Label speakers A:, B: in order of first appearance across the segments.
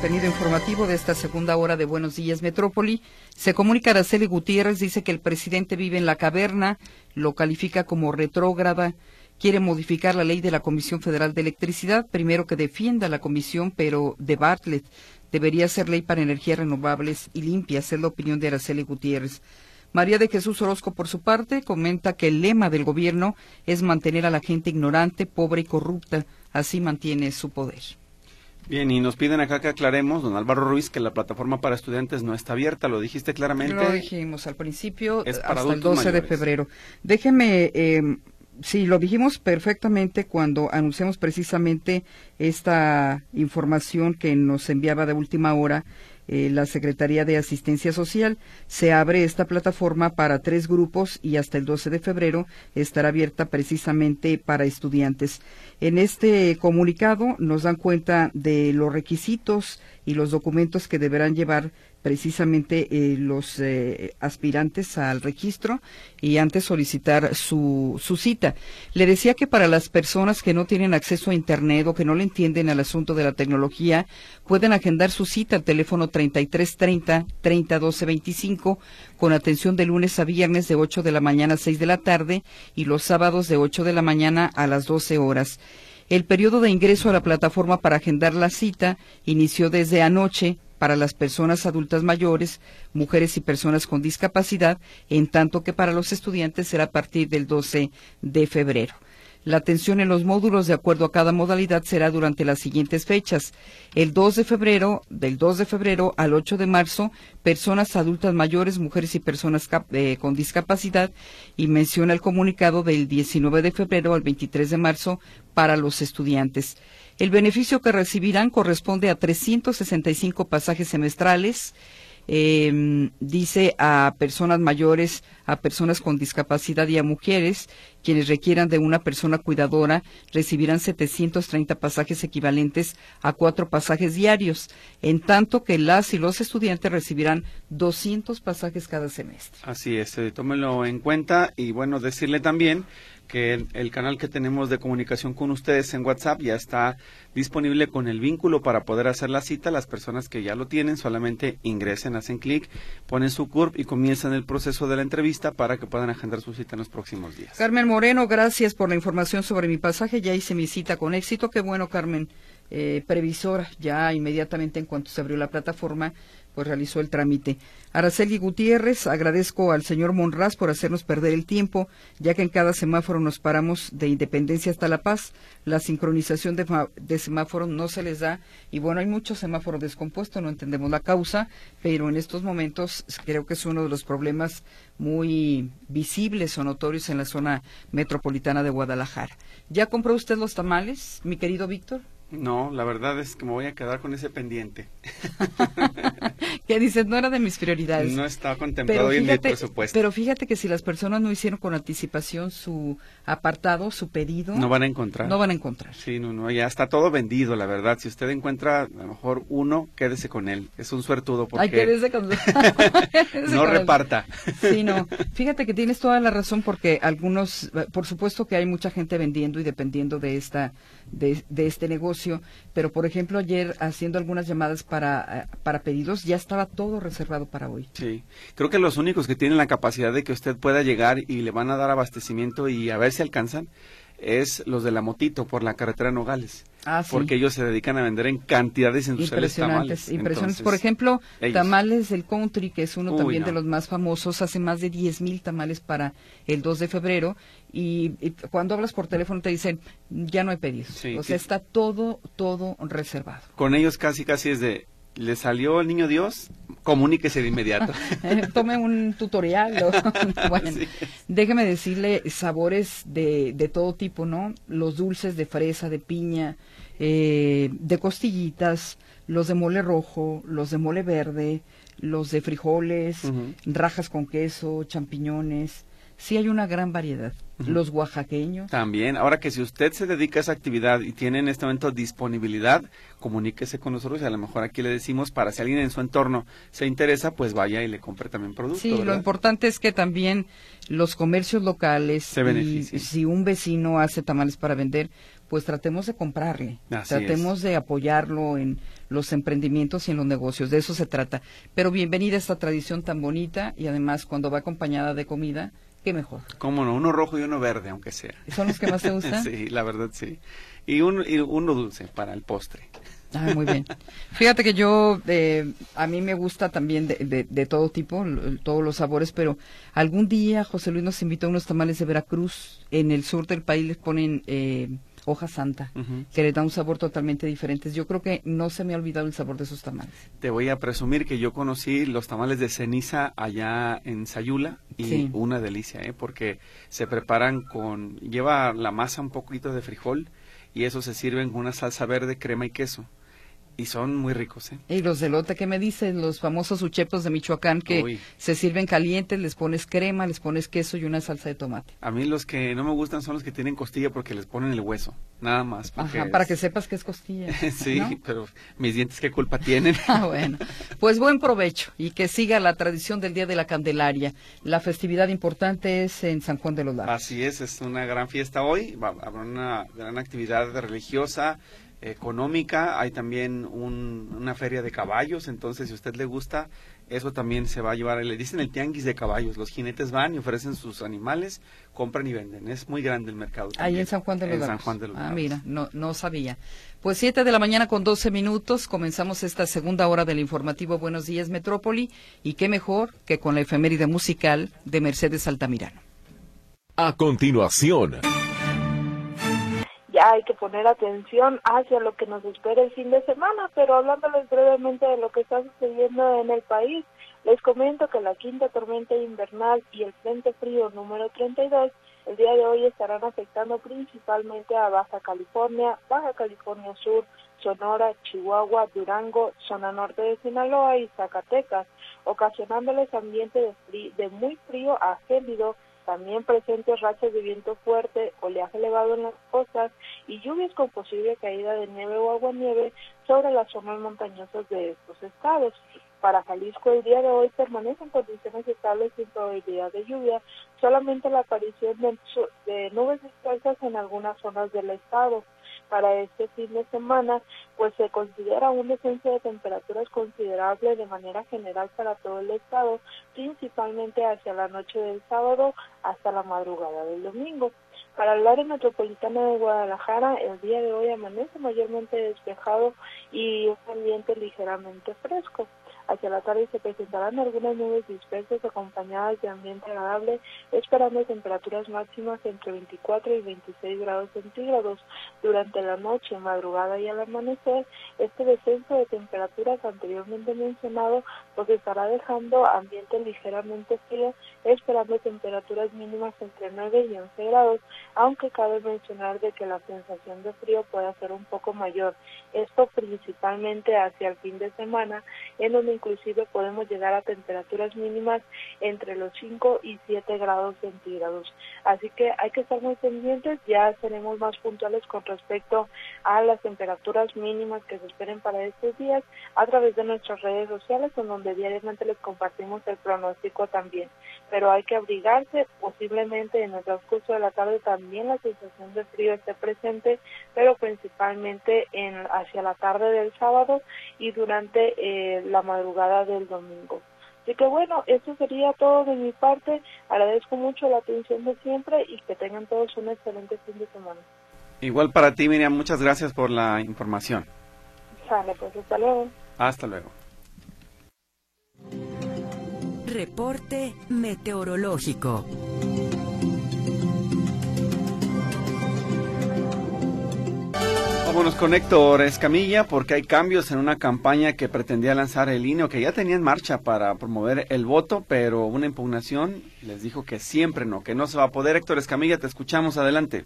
A: contenido informativo de esta segunda hora de Buenos Días Metrópoli. Se comunica Araceli Gutiérrez, dice que el presidente vive en la caverna, lo califica como retrógrada, quiere modificar la ley de la Comisión Federal de Electricidad, primero que defienda la comisión, pero de Bartlett. Debería ser ley para energías renovables y limpias, es la opinión de Araceli Gutiérrez. María de Jesús Orozco, por su parte, comenta que el lema del gobierno es mantener a la gente ignorante, pobre y corrupta. Así mantiene su poder.
B: Bien, y nos piden acá que aclaremos, don Álvaro Ruiz, que la plataforma para estudiantes no está abierta. ¿Lo dijiste claramente?
A: Lo dijimos al principio, hasta el 12 de febrero. Déjeme, eh, sí, lo dijimos perfectamente cuando anunciamos precisamente esta información que nos enviaba de última hora eh, la Secretaría de Asistencia Social. Se abre esta plataforma para tres grupos y hasta el 12 de febrero estará abierta precisamente para estudiantes. En este comunicado nos dan cuenta de los requisitos y los documentos que deberán llevar precisamente eh, los eh, aspirantes al registro y antes solicitar su, su cita. Le decía que para las personas que no tienen acceso a Internet o que no le entienden al asunto de la tecnología, pueden agendar su cita al teléfono 3330 301225 con atención de lunes a viernes de 8 de la mañana a 6 de la tarde y los sábados de 8 de la mañana a las 12 horas. El periodo de ingreso a la plataforma para agendar la cita inició desde anoche para las personas adultas mayores, mujeres y personas con discapacidad, en tanto que para los estudiantes será a partir del 12 de febrero. La atención en los módulos de acuerdo a cada modalidad será durante las siguientes fechas. El 2 de febrero, del 2 de febrero al 8 de marzo, personas adultas mayores, mujeres y personas eh, con discapacidad, y menciona el comunicado del 19 de febrero al 23 de marzo para los estudiantes. El beneficio que recibirán corresponde a 365 pasajes semestrales, em, dice a personas mayores, a personas con discapacidad y a mujeres, quienes requieran de una persona cuidadora, recibirán 730 pasajes equivalentes a cuatro pasajes diarios, en tanto que las y los estudiantes recibirán 200 pasajes cada semestre.
B: Así es, eh, tómelo en cuenta y bueno, decirle también que el, canal que tenemos de comunicación con ustedes en WhatsApp ya está disponible con el vínculo para poder hacer la cita. Las personas que ya lo tienen solamente ingresen, hacen clic, ponen su CURP y comienzan el proceso de la entrevista para que puedan agendar su cita en los próximos días.
A: Carmen Moreno, gracias por la información sobre mi pasaje. Ya hice mi cita con éxito. Qué bueno, Carmen. Eh, previsora, ya inmediatamente en cuanto se abrió la plataforma, pues realizó el trámite. Araceli Gutiérrez, agradezco al señor Monraz por hacernos perder el tiempo, ya que en cada semáforo nos paramos de Independencia hasta La Paz. La sincronización de, de semáforos no se les da y bueno, hay muchos semáforos descompuestos, no entendemos la causa, pero en estos momentos creo que es uno de los problemas muy visibles o notorios en la zona metropolitana de Guadalajara. ¿Ya compró usted los tamales, mi querido Víctor?
B: No, la verdad es que me voy a quedar con ese pendiente.
A: que dices, no era de mis prioridades.
B: No estaba contemplado en mi presupuesto.
A: Pero fíjate que si las personas no hicieron con anticipación su apartado, su pedido.
B: No van a encontrar.
A: No van a encontrar.
B: Sí, no, no, ya está todo vendido, la verdad. Si usted encuentra a lo mejor uno, quédese con él. Es un suertudo porque.
A: Ay, quédese con
B: No reparta.
A: Sí, no. Fíjate que tienes toda la razón porque algunos, por supuesto que hay mucha gente vendiendo y dependiendo de esta de, este negocio, pero por ejemplo ayer haciendo algunas llamadas para, eh, para pedidos ya estaba todo reservado para hoy.
B: Sí, creo que los únicos que tienen la capacidad de que usted pueda llegar y le van a dar abastecimiento y a ver si alcanzan es los de la motito por la carretera Nogales. Ah, Porque ellos se dedican a vender en cantidades industriales
A: tamales. Impresionantes. Por ejemplo, tamales del country, que es uno también de los más famosos, hace más de 10 mil tamales para el 2 de febrero. Y, cuando hablas por teléfono te dicen, ya no hay pedidos. o sea, está todo, todo reservado.
B: Con ellos casi, casi es de, ¿le salió el niño Dios? comuníquese de inmediato.
A: Tome un tutorial. bueno, déjeme decirle sabores de, de todo tipo, ¿no? Los dulces de fresa, de piña, eh, de costillitas, los de mole rojo, los de mole verde, los de frijoles, rajas con queso, champiñones, sí hay una gran variedad. Los oaxaqueños.
B: También, ahora que si usted se dedica a esa actividad y tiene en este momento disponibilidad, comuníquese con nosotros y a lo mejor aquí le decimos para si alguien en su entorno se interesa, pues vaya y le compre también productos.
A: Sí, lo importante es que también los comercios locales, se beneficien. si un vecino hace tamales para vender, pues tratemos de comprarle, tratemos de apoyarlo en los emprendimientos y en los negocios, de eso se trata. Pero bienvenida esta tradición tan bonita y además cuando va acompañada de comida, qué mejor.
B: Cómo no, uno rojo y uno verde, aunque sea.
A: ¿Son los que más te gustan?
B: sí, la verdad sí. Y, un, y uno dulce para el postre.
A: Ah, muy bien. Fíjate que yo, eh, a mí me gusta también de, de, todo tipo, todos los sabores, pero algún día José Luis nos invitó a unos tamales de Veracruz. En el sur del país les ponen eh, hoja santa, que le da un sabor totalmente diferente. Yo creo que no se me ha olvidado el sabor de esos tamales.
B: Te voy a presumir que yo conocí los tamales de ceniza allá en Sayula y una delicia, ¿eh? porque se preparan con, lleva la masa un poquito de frijol y eso se sirven con una salsa verde, crema y queso. Y son muy ricos, ¿eh?
A: Y los de lote, ¿qué me dicen? Los famosos uchepos de Michoacán que se sirven calientes, les pones crema, les pones queso y una salsa de tomate.
B: A mí los que no me gustan son los que tienen costilla porque les ponen el hueso, nada más.
A: Ajá, para que sepas que es costilla.
B: sí, pero mis dientes qué culpa tienen.
A: ah, bueno. Pues buen provecho y que siga la tradición del Día de la Candelaria. La festividad importante es en San Juan de los Lagos.
B: Así es, es una gran fiesta hoy, habrá una gran actividad religiosa económica, hay también una feria de caballos, entonces si a usted le gusta, eso también se va a llevar, le dicen el tianguis de caballos, los jinetes van y ofrecen sus animales, compran y venden, es muy grande el mercado.
A: Ahí en San Juan de los Ah, mira, no, no sabía. Pues siete de la mañana con doce minutos, comenzamos esta segunda hora del informativo Buenos Días Metrópoli, y qué mejor que con la efeméride musical de Mercedes Altamirano.
C: A continuación
D: hay que poner atención hacia lo que nos espera el fin de semana, pero hablándoles brevemente de lo que está sucediendo en el país, les comento que la quinta tormenta invernal y el frente frío número 32 el día de hoy estarán afectando principalmente a Baja California, Baja California Sur, Sonora, Chihuahua, Durango, zona norte de Sinaloa y Zacatecas, ocasionándoles ambiente de, de muy frío a gélido también presentes rachas de viento fuerte, oleaje elevado en las costas y lluvias con posible caída de nieve o agua nieve sobre las zonas montañosas de estos estados. Para Jalisco el día de hoy permanecen condiciones estables sin probabilidad de lluvia, solamente la aparición de, de nubes dispersas en algunas zonas del estado para este fin de semana, pues se considera un descenso de temperaturas considerable de manera general para todo el estado, principalmente hacia la noche del sábado hasta la madrugada del domingo. Para el área metropolitana de Guadalajara, el día de hoy amanece mayormente despejado y un ambiente ligeramente fresco. Hacia la tarde se presentarán algunas nubes dispersas acompañadas de ambiente agradable, esperando temperaturas máximas entre 24 y 26 grados centígrados. Durante la noche, madrugada y al amanecer, este descenso de temperaturas anteriormente mencionado pues estará dejando ambiente ligeramente frío, esperando temperaturas mínimas entre 9 y 11 grados, aunque cabe mencionar de que la sensación de frío puede ser un poco mayor. Esto principalmente hacia el fin de semana, en donde inclusive podemos llegar a temperaturas mínimas entre los 5 y 7 grados centígrados. Así que hay que estar muy pendientes, ya seremos más puntuales con respecto a las temperaturas mínimas que se esperen para estos días a través de nuestras redes sociales, en donde diariamente les compartimos el pronóstico también. Pero hay que abrigarse, posiblemente en el transcurso de la tarde también la sensación de frío esté presente, pero principalmente en hacia la tarde del sábado y durante eh, la madrugada del domingo. Así que bueno, eso sería todo de mi parte. Agradezco mucho la atención de siempre y que tengan todos un excelente fin de semana.
B: Igual para ti, Miriam, muchas gracias por la información.
D: Sale, pues hasta luego.
B: Hasta luego.
C: Reporte meteorológico.
B: Vámonos con Héctor Escamilla porque hay cambios en una campaña que pretendía lanzar el INE o que ya tenía en marcha para promover el voto, pero una impugnación les dijo que siempre no, que no se va a poder. Héctor Escamilla, te escuchamos adelante.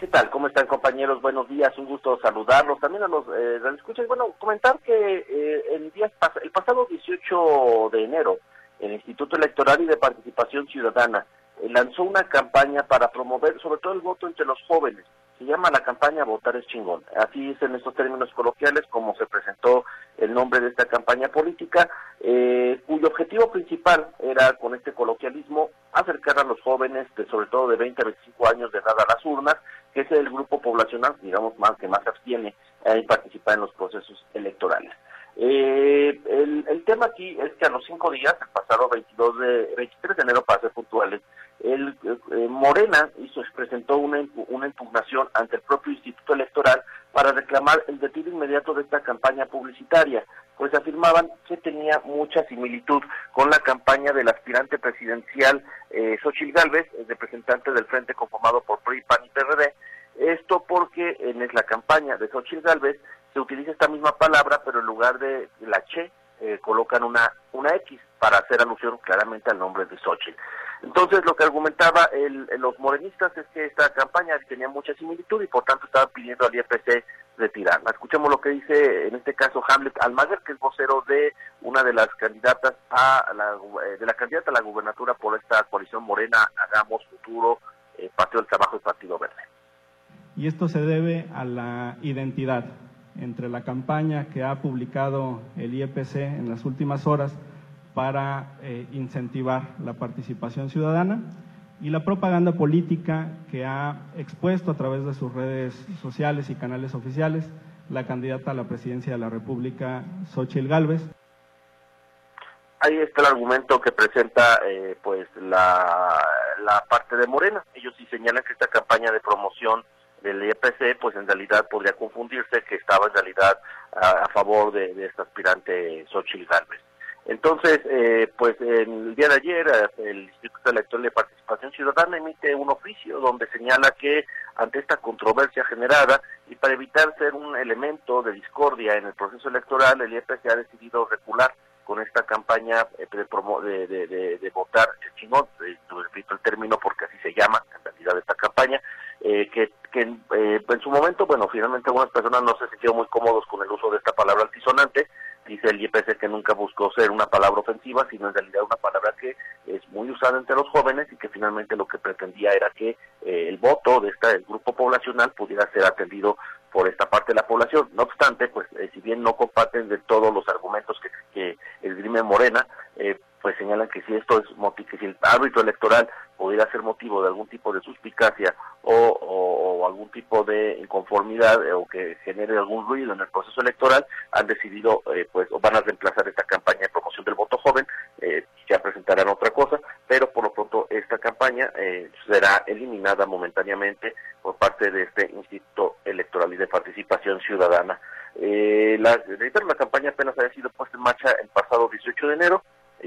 E: ¿Qué tal? ¿Cómo están compañeros? Buenos días, un gusto saludarlos. También a los eh, escuchas. Bueno, comentar que eh, el, día, el pasado 18 de enero, el Instituto Electoral y de Participación Ciudadana lanzó una campaña para promover sobre todo el voto entre los jóvenes. Se llama la campaña Votar es chingón. Así es en estos términos coloquiales como se presentó el nombre de esta campaña política, eh, cuyo objetivo principal era con este coloquialismo acercar a los jóvenes, de, sobre todo de 20 a 25 años de edad a las urnas, que es el grupo poblacional, digamos, más que más abstiene en participar en los procesos electorales. Eh, el, tema aquí es que a los cinco días, el pasado 22 de, 23 de enero, para ser puntuales, el, eh, Morena hizo, presentó una, una impugnación ante el propio Instituto Electoral para reclamar el retiro inmediato de esta campaña publicitaria, pues afirmaban que tenía mucha similitud con la campaña del aspirante presidencial eh, Xochitl Gálvez, el representante del frente conformado por PRI, PAN y PRD, esto porque en la campaña de Xochitl Gálvez se utiliza esta misma palabra, pero en lugar de la che, eh, colocan una, una X para hacer alusión claramente al nombre de Xochitl. Entonces, lo que argumentaba el, los morenistas es que esta campaña tenía mucha similitud y por tanto estaban pidiendo al IFC retirarla. Escuchemos lo que dice en este caso Hamlet Almaguer, que es vocero de una de las candidatas a la, eh, de la candidata a la gubernatura por esta coalición morena, Hagamos Futuro, eh, Partido del Trabajo y Partido Verde.
F: Y esto se debe a la identidad entre la campaña que ha publicado el IEPC en las últimas horas para eh, incentivar la participación ciudadana y la propaganda política que ha expuesto a través de sus redes sociales y canales oficiales la candidata a la presidencia de la República, Xochitl Gálvez.
E: Ahí está el argumento que presenta eh, pues la, la parte de Morena. Ellos sí señalan que esta campaña de promoción del IEPC, pues en realidad podría confundirse que estaba en realidad a, favor de, de, este aspirante Xochitl Gálvez. Entonces, eh, pues el día de ayer el Instituto Electoral de Participación Ciudadana emite un oficio donde señala que ante esta controversia generada y para evitar ser un elemento de discordia en el proceso electoral, el IEPC ha decidido recular con esta campaña eh, de, de, de, de, votar el chingón, eh, repito el término porque así se llama en realidad esta campaña, eh, que, que eh, en su momento, bueno, finalmente algunas personas no se sintieron muy cómodos con el uso de esta palabra altisonante, dice el IPC que nunca buscó ser una palabra ofensiva, sino en realidad una palabra que es muy usada entre los jóvenes y que finalmente lo que pretendía era que eh, el voto de este grupo poblacional pudiera ser atendido por esta parte de la población. No obstante, pues eh, si bien no comparten de todos los argumentos que, que esgrime Morena, eh, pues señalan que si esto es que si el árbitro electoral pudiera ser motivo de algún tipo de suspicacia o, algún tipo de inconformidad eh, o que genere algún ruido en el proceso electoral, han decidido, eh, pues, van a reemplazar esta campaña de promoción del voto joven, eh, ya presentarán otra cosa, pero por lo pronto esta campaña será eliminada momentáneamente por parte de este Instituto Electoral y de Participación Ciudadana. la, la campaña apenas había sido puesta en marcha el pasado 18 de enero,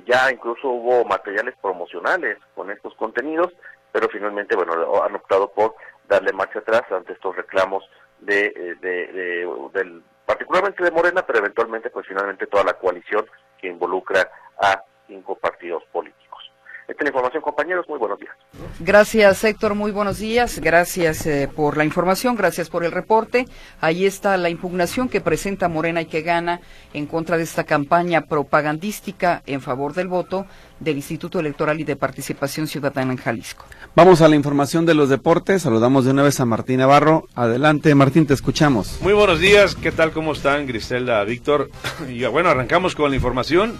E: ya incluso hubo materiales promocionales con estos contenidos, pero finalmente, bueno, han optado por darle marcha atrás ante estos reclamos de, eh, de, del, particularmente de Morena, pero eventualmente, pues finalmente toda la coalición que involucra a cinco partidos políticos. Esta es la información, compañeros. Muy buenos días.
A: Gracias, Héctor. Muy buenos días. Gracias eh, por la información. Gracias por el reporte. Ahí está la impugnación que presenta Morena y que gana en contra de esta campaña propagandística en favor del voto del Instituto Electoral y de Participación Ciudadana en Jalisco.
B: Vamos a la información de los deportes. Saludamos de una vez a Martín Navarro. Adelante, Martín, te escuchamos.
G: Muy buenos días. ¿Qué tal? ¿Cómo están, Griselda, Víctor? Y bueno, arrancamos con la información.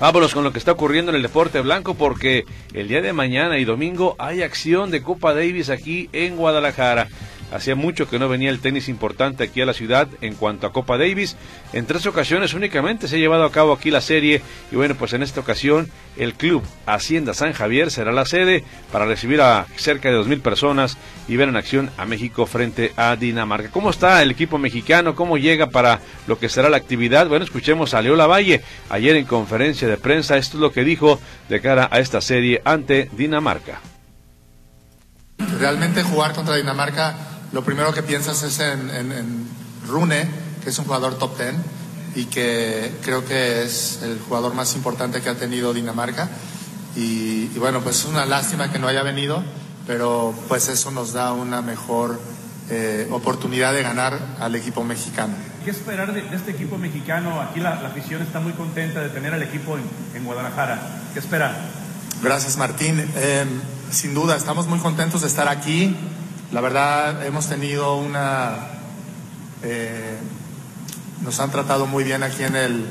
G: Vámonos con lo que está ocurriendo en el deporte blanco porque el día de mañana y domingo hay acción de Copa Davis aquí en Guadalajara. Hacía mucho que no venía el tenis importante aquí a la ciudad en cuanto a Copa Davis. En tres ocasiones únicamente se ha llevado a cabo aquí la serie y bueno, pues en esta ocasión el club Hacienda San Javier será la sede para recibir a cerca de dos mil personas y ver en acción a México frente a Dinamarca. ¿Cómo está el equipo mexicano? ¿Cómo llega para lo que será la actividad? Bueno, escuchemos a Leo Lavalle ayer en conferencia de prensa. Esto es lo que dijo de cara a esta serie ante Dinamarca.
H: Realmente jugar contra Dinamarca lo primero que piensas es en, Rune, que es un jugador top ten y que creo que es el jugador más importante que ha tenido Dinamarca. Y, bueno, pues es una lástima que no haya venido, pero pues eso nos da una mejor eh, oportunidad de ganar al equipo mexicano.
I: ¿Qué esperar de, este equipo mexicano? Aquí la, afición está muy contenta de tener al equipo en, Guadalajara. ¿Qué espera?
H: Gracias, Martín. Em, sin duda, estamos muy contentos de estar aquí. La verdad, hemos tenido una... Eh, nos han tratado muy bien aquí en, el,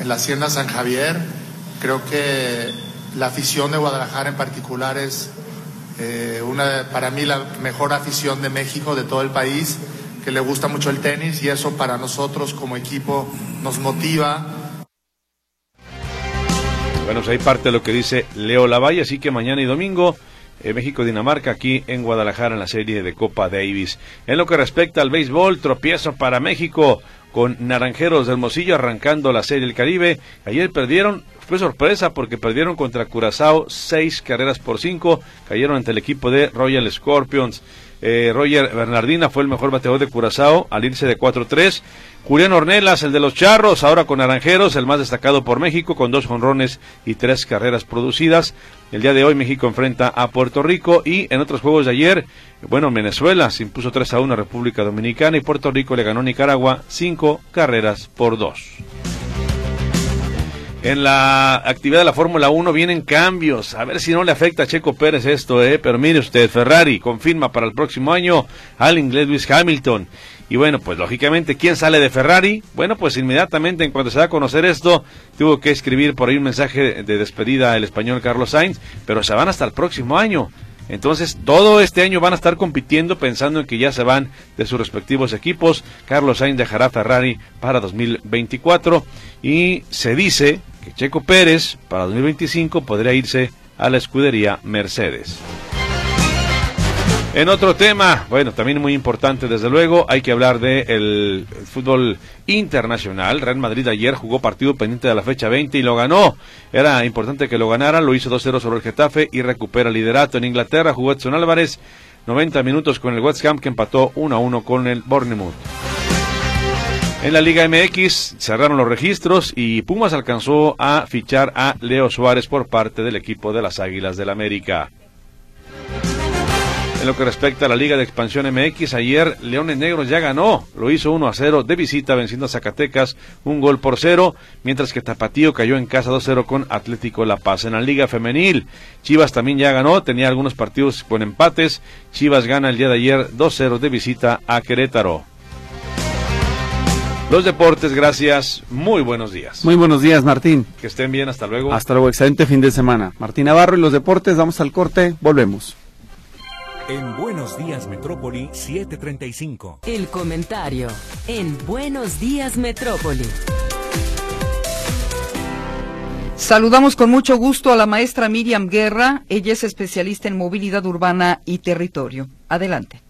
H: en la Hacienda San Javier. Creo que la afición de Guadalajara en particular es eh, una, para mí la mejor afición de México, de todo el país, que le gusta mucho el tenis y eso para nosotros como equipo nos motiva.
G: Bueno, pues ahí parte de lo que dice Leo Lavalle, así que mañana y domingo México-Dinamarca aquí en Guadalajara en la serie de Copa Davis. En lo que respecta al béisbol, tropiezo para México con Naranjeros del Mosillo arrancando la serie del Caribe. Ayer perdieron, fue sorpresa porque perdieron contra Curazao seis carreras por cinco, cayeron ante el equipo de Royal Scorpions. Eh, Roger Bernardina fue el mejor bateador de Curazao al irse de 4-3. Julián Ornelas, el de los Charros, ahora con Naranjeros, el más destacado por México, con dos jonrones y tres carreras producidas. El día de hoy México enfrenta a Puerto Rico y en otros juegos de ayer, bueno, Venezuela se impuso 3 a 1 a República Dominicana y Puerto Rico le ganó a Nicaragua cinco carreras por dos. En la actividad de la Fórmula 1 vienen cambios. A ver si no le afecta a Checo Pérez esto, ¿eh? Pero mire usted, Ferrari confirma para el próximo año al inglés Lewis Hamilton. Y bueno, pues lógicamente, ¿quién sale de Ferrari? Bueno, pues inmediatamente en cuanto se da a conocer esto, tuvo que escribir por ahí un mensaje de despedida el español Carlos Sainz, pero se van hasta el próximo año. Entonces, todo este año van a estar compitiendo pensando en que ya se van de sus respectivos equipos. Carlos Sainz dejará Ferrari para 2024 y se dice que Checo Pérez para 2025 podría irse a la escudería Mercedes. En otro tema, bueno, también muy importante desde luego, hay que hablar del el fútbol internacional. Real Madrid ayer jugó partido pendiente de la fecha 20 y lo ganó. Era importante que lo ganara, lo hizo 2-0 sobre el Getafe y recupera el liderato. En Inglaterra jugó Edson Álvarez, 90 minutos con el West Ham que empató 1-1 con el Bournemouth. En la Liga MX cerraron los registros y Pumas alcanzó a fichar a Leo Suárez por parte del equipo de las Águilas del América. En lo que respecta a la Liga de Expansión MX, ayer Leones Negros ya ganó, lo hizo 1 a 0 de visita venciendo a Zacatecas un gol por cero, mientras que Tapatío cayó en casa 2-0 con Atlético La Paz. En la Liga Femenil, Chivas también ya ganó, tenía algunos partidos con empates, Chivas gana el día de ayer 2-0 de visita a Querétaro. Los deportes, gracias. Muy buenos días.
J: Muy buenos días, Martín.
G: Que estén bien, hasta luego.
J: Hasta luego, excelente fin de semana. Martín Navarro y los deportes, vamos al corte, volvemos.
C: En Buenos Días Metrópoli 735. El comentario en Buenos Días Metrópoli.
A: Saludamos con mucho gusto a la maestra Miriam Guerra. Ella es especialista en movilidad urbana y territorio. Adelante.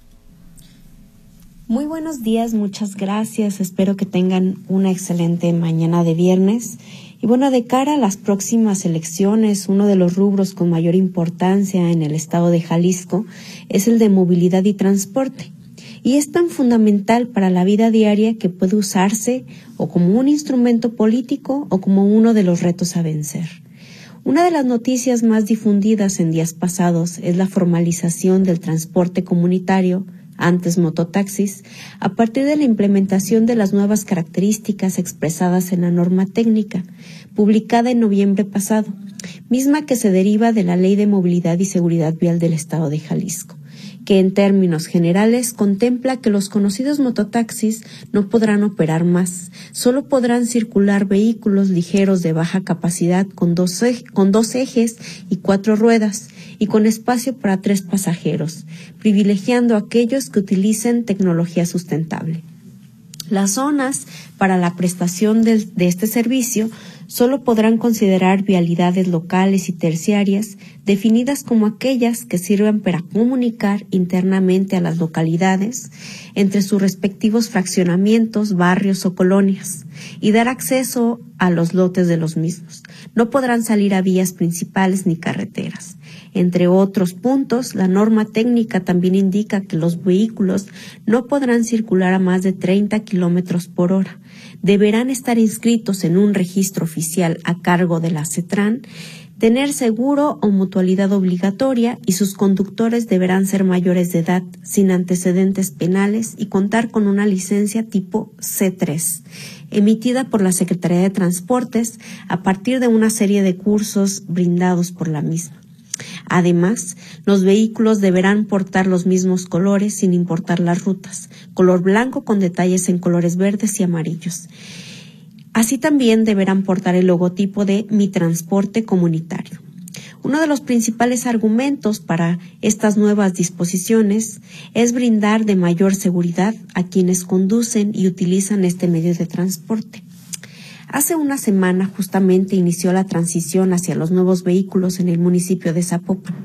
K: Muy buenos días, muchas gracias. Espero que tengan una excelente mañana de viernes y bueno, de cara a las próximas elecciones, uno de los rubros con mayor importancia en el estado de Jalisco es el de movilidad y transporte. Y es tan fundamental para la vida diaria que puede usarse o como un instrumento político o como uno de los retos a vencer. Una de las noticias más difundidas en días pasados es la formalización del transporte comunitario antes mototaxis, a partir de la implementación de las nuevas características expresadas en la norma técnica, publicada en noviembre pasado, misma que se deriva de la Ley de Movilidad y Seguridad Vial del Estado de Jalisco que en términos generales contempla que los conocidos mototaxis no podrán operar más, solo podrán circular vehículos ligeros de baja capacidad con dos, con dos ejes y cuatro ruedas, y con espacio para tres pasajeros, privilegiando a aquellos que utilicen tecnología sustentable. Las zonas para la prestación de, este servicio solo podrán considerar vialidades locales y terciarias definidas como aquellas que sirvan para comunicar internamente a las localidades entre sus respectivos fraccionamientos, barrios o colonias y dar acceso a los lotes de los mismos. No podrán salir a vías principales ni carreteras. Entre otros puntos, la norma técnica también indica que los vehículos no podrán circular a más de 30 kilómetros por hora. Deberán estar inscritos en un registro oficial a cargo de la CETRAN tener seguro o mutualidad obligatoria y sus conductores deberán ser mayores de edad sin antecedentes penales y contar con una licencia tipo C3, emitida por la Secretaría de Transportes a partir de una serie de cursos brindados por la misma. Además, los vehículos deberán portar los mismos colores sin importar las rutas, color blanco con detalles en colores verdes y amarillos. Así también deberán portar el logotipo de Mi Transporte Comunitario. Uno de los principales argumentos para estas nuevas disposiciones es brindar de mayor seguridad a quienes conducen y utilizan este medio de transporte. Hace una semana justamente inició la transición hacia los nuevos vehículos en el municipio de Zapopan.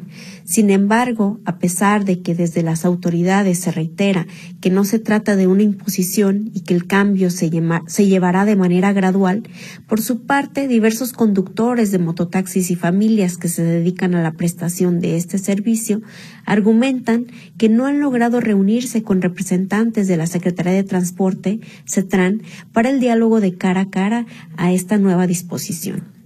K: Sin embargo, a pesar de que desde las autoridades se reitera que no se trata de una imposición y que el cambio se, se llevará de manera gradual, por su parte, diversos conductores de mototaxis y familias que se dedican a la prestación de este servicio argumentan que no han logrado reunirse con representantes de la Secretaría de Transporte, CETRAN, para el diálogo de cara a cara a esta nueva disposición.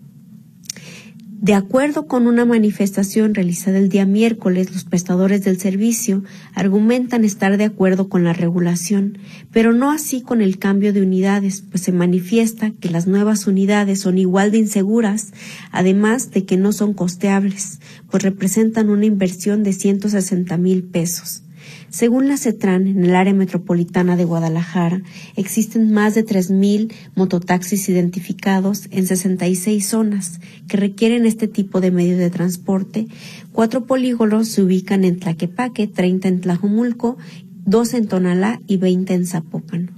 K: De acuerdo con una manifestación realizada el día miércoles, los prestadores del servicio argumentan estar de acuerdo con la regulación, pero no así con el cambio de unidades, pues se manifiesta que las nuevas unidades son igual de inseguras, además de que no son costeables, pues representan una inversión de 160 mil pesos. Según la CETRAN, en el área metropolitana de Guadalajara existen más de 3.000 mototaxis identificados en 66 zonas que requieren este tipo de medio de transporte. Cuatro polígonos se ubican en Tlaquepaque, 30 en Tlajumulco, 2 en Tonalá y 20 en Zapopan.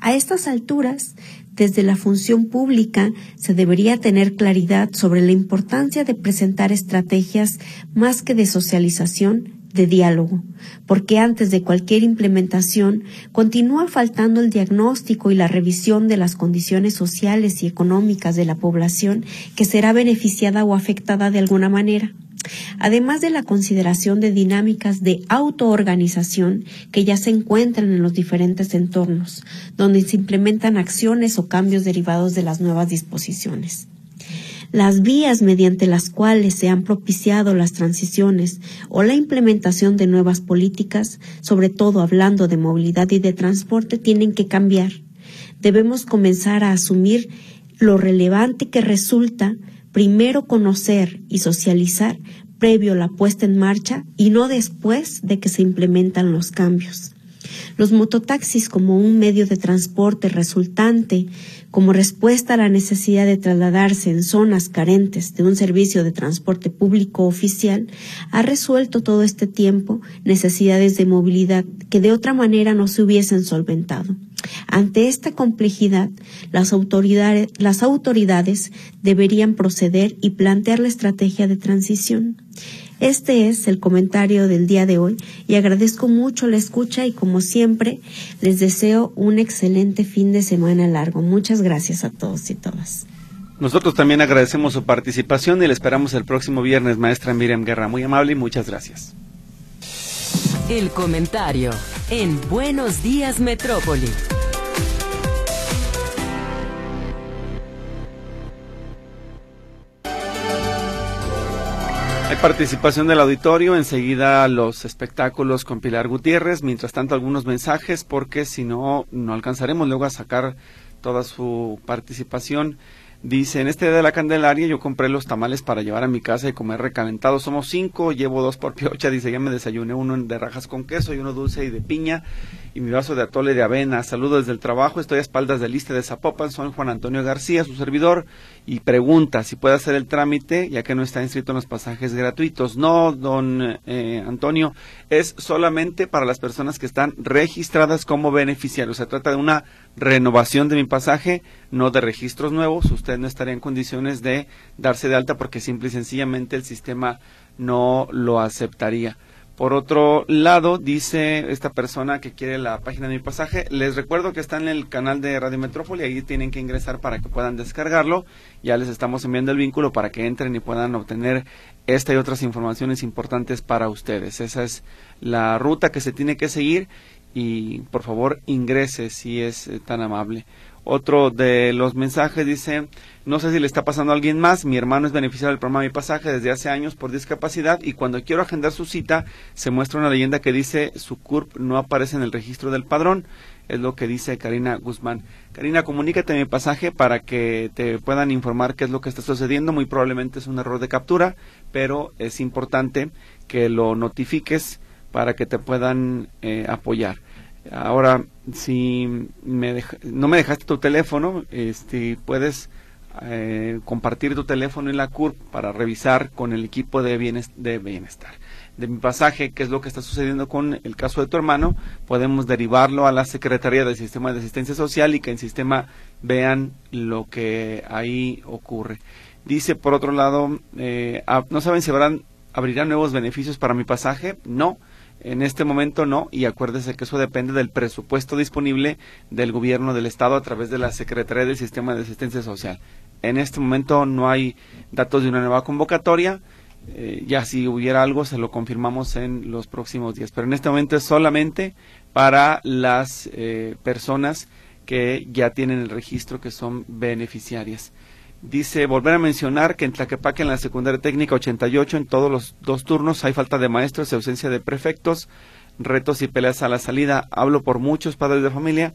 K: A estas alturas, desde la función pública se debería tener claridad sobre la importancia de presentar estrategias más que de socialización de diálogo, porque antes de cualquier implementación continúa faltando el diagnóstico y la revisión de las condiciones sociales y económicas de la población que será beneficiada o afectada de alguna manera. Además de la consideración de dinámicas de autoorganización que ya se encuentran en los diferentes entornos, donde se implementan acciones o cambios derivados de las nuevas disposiciones las vías mediante las cuales se han propiciado las transiciones o la implementación de nuevas políticas, sobre todo hablando de movilidad y de transporte, tienen que cambiar. Debemos comenzar a asumir lo relevante que resulta primero conocer y socializar previo a la puesta en marcha y no después de que se implementan los cambios. Los mototaxis como un medio de transporte resultante como respuesta a la necesidad de trasladarse en zonas carentes de un servicio de transporte público oficial, ha resuelto todo este tiempo necesidades de movilidad que de otra manera no se hubiesen solventado. Ante esta complejidad, las autoridades, las autoridades deberían proceder y plantear la estrategia de transición. Este es el comentario del día de hoy y agradezco mucho la escucha y como siempre les deseo un excelente fin de semana largo. Muchas gracias a todos y todas.
B: Nosotros también agradecemos su participación y le esperamos el próximo viernes, maestra Miriam Guerra. Muy amable y muchas gracias.
C: El comentario en Buenos Días Metrópoli.
B: Hay participación del auditorio, enseguida los espectáculos con Pilar Gutiérrez, mientras tanto algunos mensajes porque si no, no alcanzaremos luego a sacar toda su participación. Dice, en este día de la Candelaria yo compré los tamales para llevar a mi casa y comer recalentados. Somos cinco, llevo dos por piocha. Dice, ya me desayuné uno de rajas con queso y uno dulce y de piña y mi vaso de atole de avena. Saludos desde el trabajo. Estoy a espaldas del lista de Zapopan. Soy Juan Antonio García, su servidor. Y pregunta si puede hacer el trámite, ya que no está inscrito en los pasajes gratuitos. No, don eh, Antonio, es solamente para las personas que están registradas como beneficiarios. Se trata de una renovación de mi pasaje, no de registros nuevos. Usted no estaría en condiciones de darse de alta porque simple y sencillamente el sistema no lo aceptaría. Por otro lado, dice esta persona que quiere la página de mi pasaje, les recuerdo que está en el canal de Radio Metrópoli, ahí tienen que ingresar para que puedan descargarlo. Ya les estamos enviando el vínculo para que entren y puedan obtener esta y otras informaciones importantes para ustedes. Esa es la ruta que se tiene que seguir y por favor ingrese si es eh, tan amable. Otro de los mensajes dice, no sé si le está pasando a alguien más, mi hermano es beneficiario del programa Mi Pasaje desde hace años por discapacidad y cuando quiero agendar su cita se muestra una leyenda que dice su CURP no aparece en el registro del padrón, es lo que dice Karina Guzmán. Karina, comunícate mi pasaje para que te puedan informar qué es lo que está sucediendo, muy probablemente es un error de captura, pero es importante que lo notifiques para que te puedan eh, apoyar. Ahora, si me no me dejaste tu teléfono, este, puedes eh, compartir tu teléfono en la CURP para revisar con el equipo de, de bienestar. De mi pasaje, qué es lo que está sucediendo con el caso de tu hermano, podemos derivarlo a la Secretaría del Sistema de Asistencia Social y que en sistema vean lo que ahí ocurre. Dice, por otro lado, eh, ah, ¿no saben si habrán, abrirán nuevos beneficios para mi pasaje? No en este momento no, y acuérdese que eso depende del presupuesto disponible del gobierno del Estado a través de la Secretaría del Sistema de Asistencia Social. En este momento no hay datos de una nueva convocatoria. Eh, ya si hubiera algo se lo confirmamos en los próximos días. Pero en este momento es solamente para las eh, personas que ya tienen el registro que son beneficiarias. Dice, volver a mencionar que en Tlaquepaque, en la secundaria técnica 88, en todos los dos turnos hay falta de maestros y ausencia de prefectos, retos y peleas a la salida. Hablo por muchos padres de familia.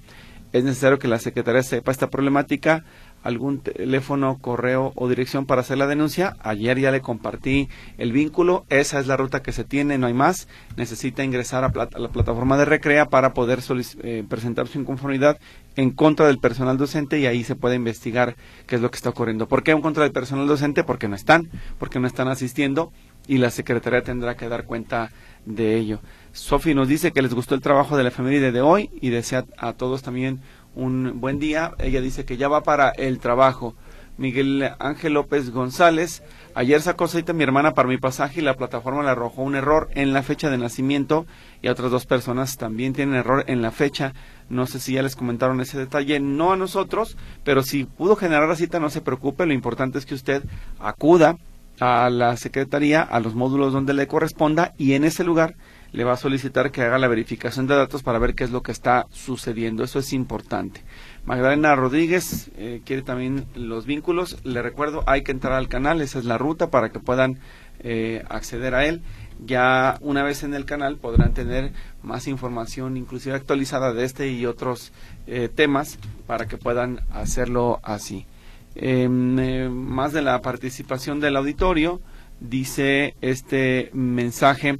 B: Es necesario que la Secretaría sepa esta problemática algún teléfono, correo o dirección para hacer la denuncia. Ayer ya le compartí el vínculo. Esa es la ruta que se tiene, no hay más. Necesita ingresar a, la plataforma de Recrea para poder eh, presentar su inconformidad en contra del personal docente y ahí se puede investigar qué es lo que está ocurriendo. ¿Por qué en contra del personal docente? Porque no están, porque no están asistiendo y la Secretaría tendrá que dar cuenta de ello. Sofi nos dice que les gustó el trabajo de la familia de hoy y desea a todos también un buen día. Ella dice que ya va para el trabajo. Miguel Ángel López González. Ayer sacó cita mi hermana para mi pasaje y la plataforma le arrojó un error en la fecha de nacimiento y otras dos personas también tienen error en la fecha. No sé si ya les comentaron ese detalle, no a nosotros, pero si pudo generar la cita no se preocupe, lo importante es que usted acuda a la secretaría, a los módulos donde le corresponda y en ese lugar le va a solicitar que haga la verificación de datos para ver qué es lo que está sucediendo. Eso es importante. Magdalena Rodríguez eh, quiere también los vínculos. Le recuerdo, hay que entrar al canal, esa es la ruta para que puedan eh, acceder a él. Ya una vez en el canal podrán tener más información, inclusive actualizada de este y otros eh, temas, para que puedan hacerlo así. Em, más de la participación del auditorio, dice este mensaje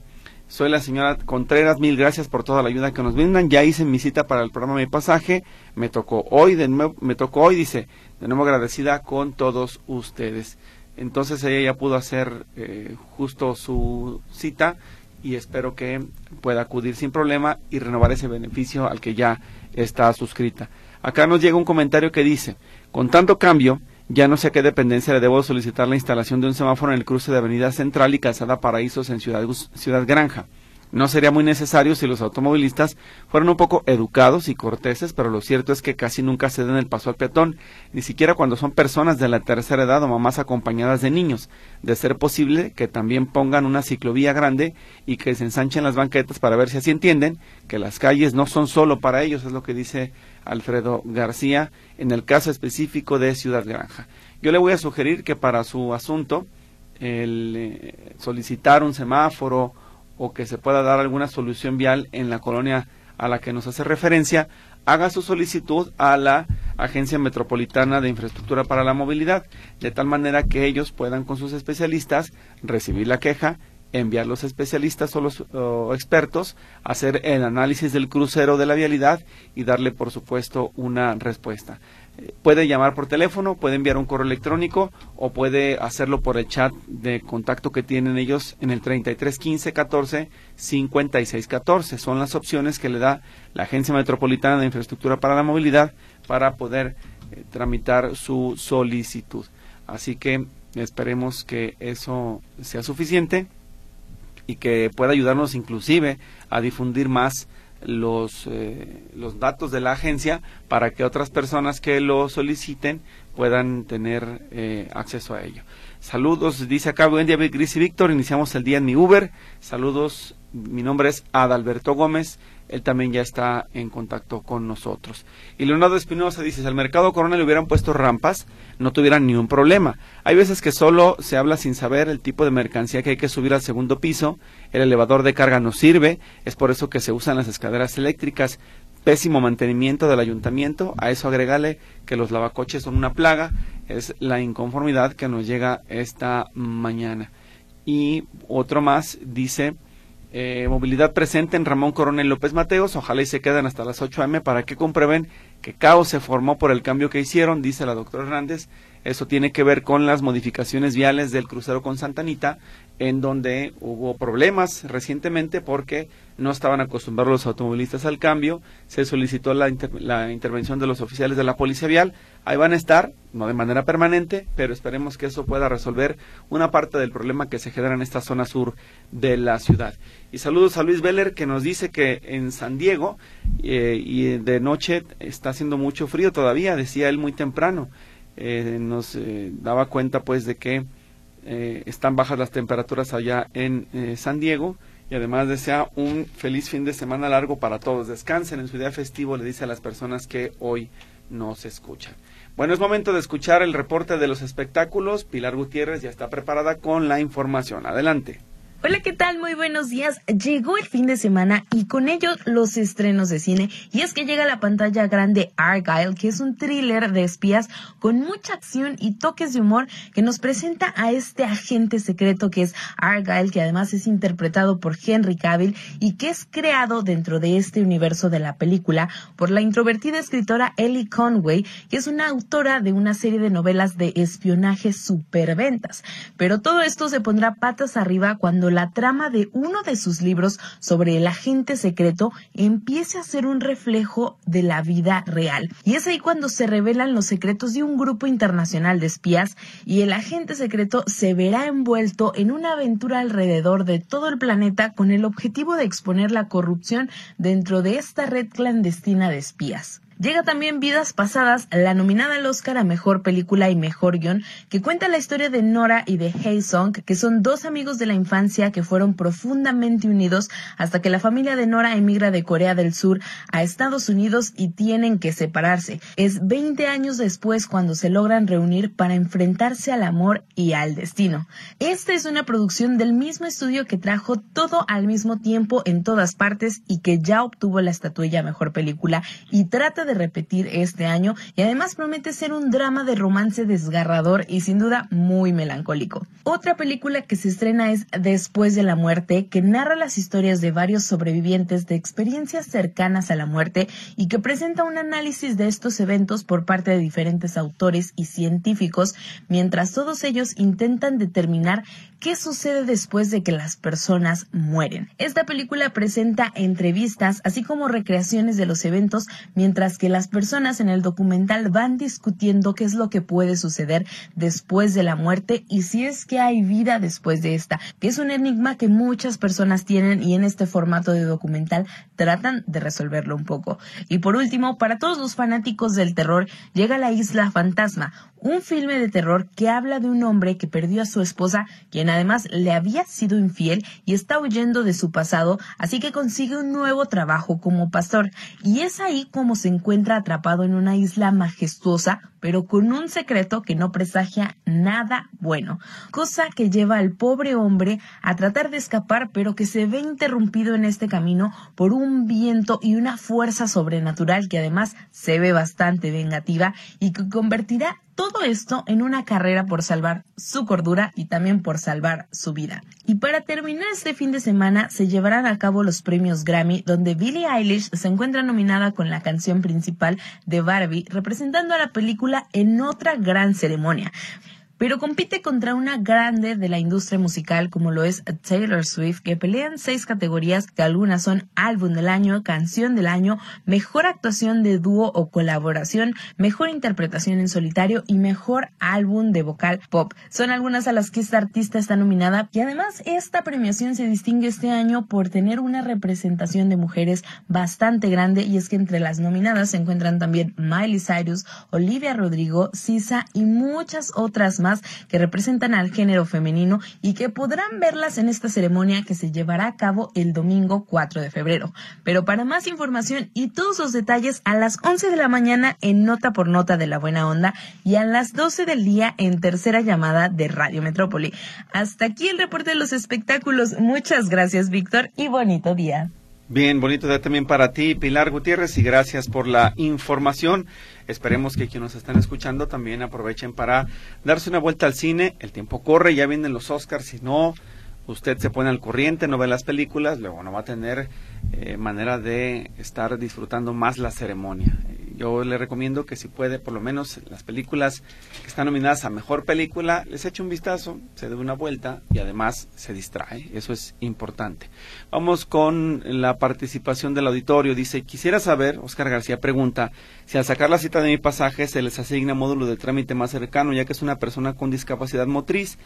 B: soy la señora Contreras, mil gracias por toda la ayuda que nos brindan. Ya hice mi cita para el programa Mi Pasaje, me tocó hoy, de nuevo, me tocó hoy, dice, de nuevo agradecida con todos ustedes. Entonces ella ya pudo hacer eh, justo su cita y espero que pueda acudir sin problema y renovar ese beneficio al que ya está suscrita. Acá nos llega un comentario que dice, con tanto cambio, ya no sé a qué dependencia le debo solicitar la instalación de un semáforo en el cruce de Avenida Central y Calzada Paraísos en Ciudad, Ciudad Granja. No sería muy necesario si los automovilistas fueran un poco educados y corteses, pero lo cierto es que casi nunca se den el paso al peatón, ni siquiera cuando son personas de la tercera edad o mamás acompañadas de niños. De ser posible que también pongan una ciclovía grande y que se ensanchen las banquetas para ver si así entienden que las calles no son solo para ellos, es lo que dice Alfredo García en el caso específico de Ciudad Granja. Yo le voy a sugerir que para su asunto, el eh, solicitar un semáforo o que se pueda dar alguna solución vial en la colonia a la que nos hace referencia, haga su solicitud a la Agencia Metropolitana de Infraestructura para la Movilidad, de tal manera que ellos puedan con sus especialistas recibir la queja enviar los especialistas o los expertos hacer el análisis del crucero de la vialidad y darle, por supuesto, una respuesta. Puede llamar por teléfono, puede enviar un correo electrónico o puede hacerlo por el chat de contacto que tienen ellos en el 33 15 14 56 14. Son las opciones que le da la Agencia Metropolitana de Infraestructura para la Movilidad para poder eh, tramitar su solicitud. Así que esperemos que eso sea suficiente y que pueda ayudarnos inclusive a difundir más los, eh, los datos de la agencia para que otras personas que lo soliciten puedan tener eh, acceso a ello. Saludos, dice acá, buen día, Gris y Víctor. Iniciamos el día en mi Uber. Saludos, mi nombre es Adalberto Gómez. Él también ya está en contacto con nosotros. Y Leonardo Espinosa dice, si al mercado Corona le hubieran puesto rampas, no tuvieran ni un problema. Hay veces que solo se habla sin saber el tipo de mercancía que hay que subir al segundo piso, el elevador de carga no sirve, es por eso que se usan las escaleras eléctricas, pésimo mantenimiento del ayuntamiento, a eso agregale que los lavacoches son una plaga, es la inconformidad que nos llega esta mañana. Y otro más dice, eh, movilidad presente en Ramón Coronel López Mateos, ojalá y se queden hasta las 8 am para que comprueben que caos se formó por el cambio que hicieron, dice la doctora Hernández, eso tiene que ver con las modificaciones viales del crucero con Santanita, en donde hubo problemas recientemente porque no estaban acostumbrados los automovilistas al cambio. Se solicitó la, la, intervención de los oficiales de la Policía Vial. Ahí van a estar, no de manera permanente, pero esperemos que eso pueda resolver una parte del problema que se genera en esta zona sur de la ciudad. Y saludos a Luis Veller que nos dice que en San Diego eh, y de noche está haciendo mucho frío todavía, decía él muy temprano. Eh, nos eh, daba cuenta pues de que están bajas las temperaturas allá en San Diego y además desea un feliz fin de semana largo para todos. Descansen en su día festivo, le dice a las personas que hoy nos escuchan. Bueno, es momento de escuchar el reporte de los espectáculos. Pilar Gutiérrez ya está preparada con la información. Adelante.
L: Hola, ¿qué tal? Muy buenos días. Llegó el fin de semana y con ello los estrenos de cine. Y es que llega la pantalla grande Argyle, que es un thriller de espías con mucha acción y toques de humor que nos presenta a este agente secreto que es Argyle, que además es interpretado por Henry Cavill y que es creado dentro de este universo de la película por la introvertida escritora Ellie Conway, que es una autora de una serie de novelas de espionaje superventas. Pero todo esto se pondrá patas arriba cuando la trama de uno de sus libros sobre el agente secreto empiece a ser un reflejo de la vida real. Y es ahí cuando se revelan los secretos de un grupo internacional de espías y el agente secreto se verá envuelto en una aventura alrededor de todo el planeta con el objetivo de exponer la corrupción dentro de esta red clandestina de espías. Llega también Vidas Pasadas, la nominada al Oscar a Mejor Película y Mejor Guión, que cuenta la historia de Nora y de Hae Song, que son dos amigos de la infancia que fueron profundamente unidos hasta que la familia de Nora emigra de Corea del Sur a Estados Unidos y tienen que separarse. Es 20 años después cuando se logran reunir para enfrentarse al amor y al destino. Esta es una producción del mismo estudio que trajo todo al mismo tiempo en todas partes y que ya obtuvo la estatuilla Mejor Película y trata de repetir este año y además promete ser un drama de romance desgarrador y sin duda muy melancólico. Otra película que se estrena es Después de la muerte, que narra las historias de varios sobrevivientes de experiencias cercanas a la muerte y que presenta un análisis de estos eventos por parte de diferentes autores y científicos, mientras todos ellos intentan determinar qué sucede después de que las personas mueren. Esta película presenta entrevistas así como recreaciones de los eventos mientras que las personas en el documental van discutiendo qué es lo que puede suceder después de la muerte y si es que hay vida después de esta, que es un enigma que muchas personas tienen y en este formato de documental tratan de resolverlo un poco. Y por último, para todos los fanáticos del terror, llega La Isla Fantasma, un filme de terror que habla de un hombre que perdió a su esposa, quien además le había sido infiel y está huyendo de su pasado, así que consigue un nuevo trabajo como pastor. Y es ahí como se encuentra atrapado en una isla majestuosa, pero con un secreto que no presagia nada bueno, cosa que lleva al pobre hombre a tratar de escapar, pero que se ve interrumpido en este camino por un viento y una fuerza sobrenatural que además se ve bastante vengativa y que convertirá todo esto en una carrera por salvar su cordura y también por salvar su vida. Y para terminar este fin de semana se llevarán a cabo los premios Grammy, donde Billie Eilish se encuentra nominada con la canción principal de Barbie, representando a la película en otra gran ceremonia pero compite contra una grande de la industria musical como lo es Taylor Swift, que pelean seis categorías, que algunas son álbum del año, canción del año, mejor actuación de dúo o colaboración, mejor interpretación en solitario y mejor álbum de vocal pop. Son algunas a las que esta artista está nominada y además esta premiación se distingue este año por tener una representación de mujeres bastante grande y es que entre las nominadas se encuentran también Miley Cyrus, Olivia Rodrigo, Sisa y muchas otras más que representan al género femenino y que podrán verlas en esta ceremonia que se llevará a cabo el domingo 4 de febrero. Pero para más información y todos los detalles a las 11 de la mañana en Nota por Nota de la Buena Onda y a las 12 del día en tercera llamada de Radio Metrópoli. Hasta aquí el reporte de los espectáculos. Muchas gracias, Víctor, y bonito día.
B: Bien, bonito día también para ti, Pilar Gutiérrez, y gracias por la información. Esperemos que quienes nos están escuchando también aprovechen para darse una vuelta al cine. El tiempo corre, ya vienen los Oscars, si no, usted se pone al corriente, no ve las películas, luego no va a tener eh, manera de estar disfrutando más la ceremonia. Yo le recomiendo que si puede, por lo menos las películas que están nominadas a mejor película, les eche un vistazo, se dé una vuelta y además se distrae. Eso es importante. Vamos con la participación del auditorio. Dice, quisiera saber, Oscar García pregunta, si al sacar la cita de mi pasaje se les asigna módulo de trámite más cercano, ya que es una persona con discapacidad motriz.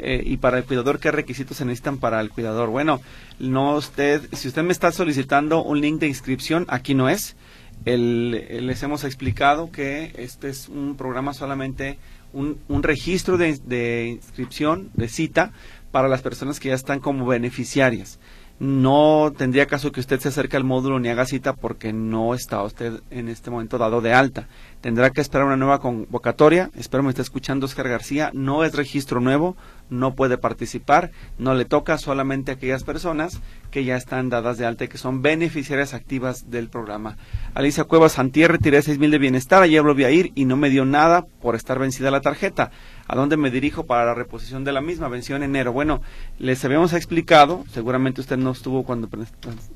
B: Eh, y para el cuidador, ¿qué requisitos se necesitan para el cuidador? Bueno, no usted, si usted me está solicitando un link de inscripción, aquí no es el, les hemos explicado que este es un programa solamente, un, un registro de, de, inscripción, de cita, para las personas que ya están como beneficiarias. No tendría caso que usted se acerque al módulo ni haga cita porque no está usted en este momento dado de alta. Tendrá que esperar una nueva convocatoria. Espero me esté escuchando Oscar García. No es registro nuevo, no puede participar, no le toca solamente a aquellas personas que ya están dadas de alta y que son beneficiarias activas del programa. Alicia Cuevas Santier retiré seis mil de bienestar, ayer volví a ir y no me dio nada por estar vencida la tarjeta. ¿A dónde me dirijo para la reposición de la misma? Venció en enero. Bueno, les habíamos explicado, seguramente usted no estuvo cuando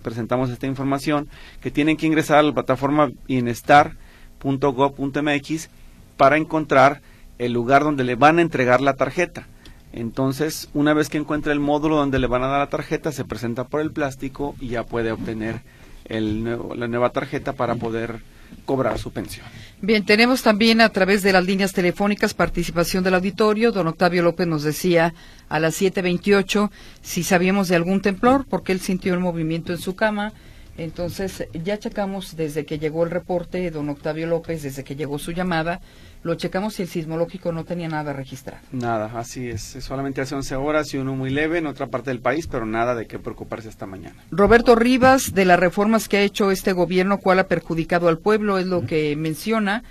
B: presentamos esta información, que tienen que ingresar a la plataforma bienestar.gov.mx para encontrar el lugar donde le van a entregar la tarjeta. Entonces, una vez que encuentre el módulo donde le van a dar la tarjeta, se presenta por el plástico y ya puede obtener el la nueva tarjeta para poder cobrar su pensión.
A: Bien, tenemos también a través de las líneas telefónicas participación del auditorio. Don Octavio López nos decía a las 7.28 si sabíamos de algún temblor, porque él sintió el movimiento en su cama. Entonces, ya checamos desde que llegó el reporte, don Octavio López, desde que llegó su llamada, lo checamos y el sismológico no tenía nada registrado.
B: Nada, así es. Solamente hace 11 horas y uno muy leve en otra parte del país, pero nada de qué preocuparse esta mañana.
A: Roberto Rivas, de las reformas que ha hecho este gobierno, ¿cuál ha perjudicado al pueblo? Es lo que menciona.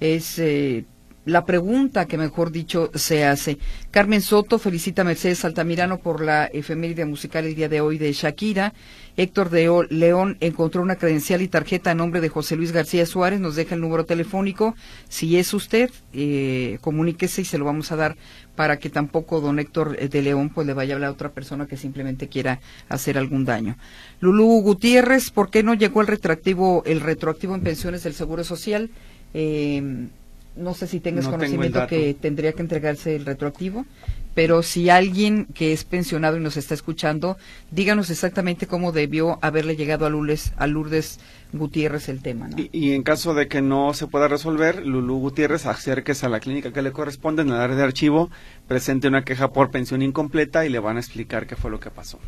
A: Es. Eh, la pregunta que mejor dicho se hace. Carmen Soto felicita a Mercedes Altamirano por la efeméride musical el día de hoy de Shakira. Héctor de León encontró una credencial y tarjeta a nombre de José Luis García Suárez. Nos deja el número telefónico. Si es usted, eh, comuníquese y se lo vamos a dar para que tampoco don Héctor eh, de León pues le vaya a hablar a otra persona que simplemente quiera hacer algún daño. Lulú Gutiérrez, ¿por qué no llegó el retroactivo, el retroactivo en pensiones del Seguro Social? Eh, no sé si tengas conocimiento que tendría que entregarse el retroactivo, pero si alguien que es pensionado y nos está escuchando, díganos exactamente cómo debió haberle llegado a Lourdes, a Lourdes Gutiérrez el tema.
B: Y, en caso de que no se pueda resolver, Lulú Gutiérrez acérquese a la clínica que le corresponde en el área de archivo, presente una queja por pensión incompleta y le van a explicar qué fue lo que pasó.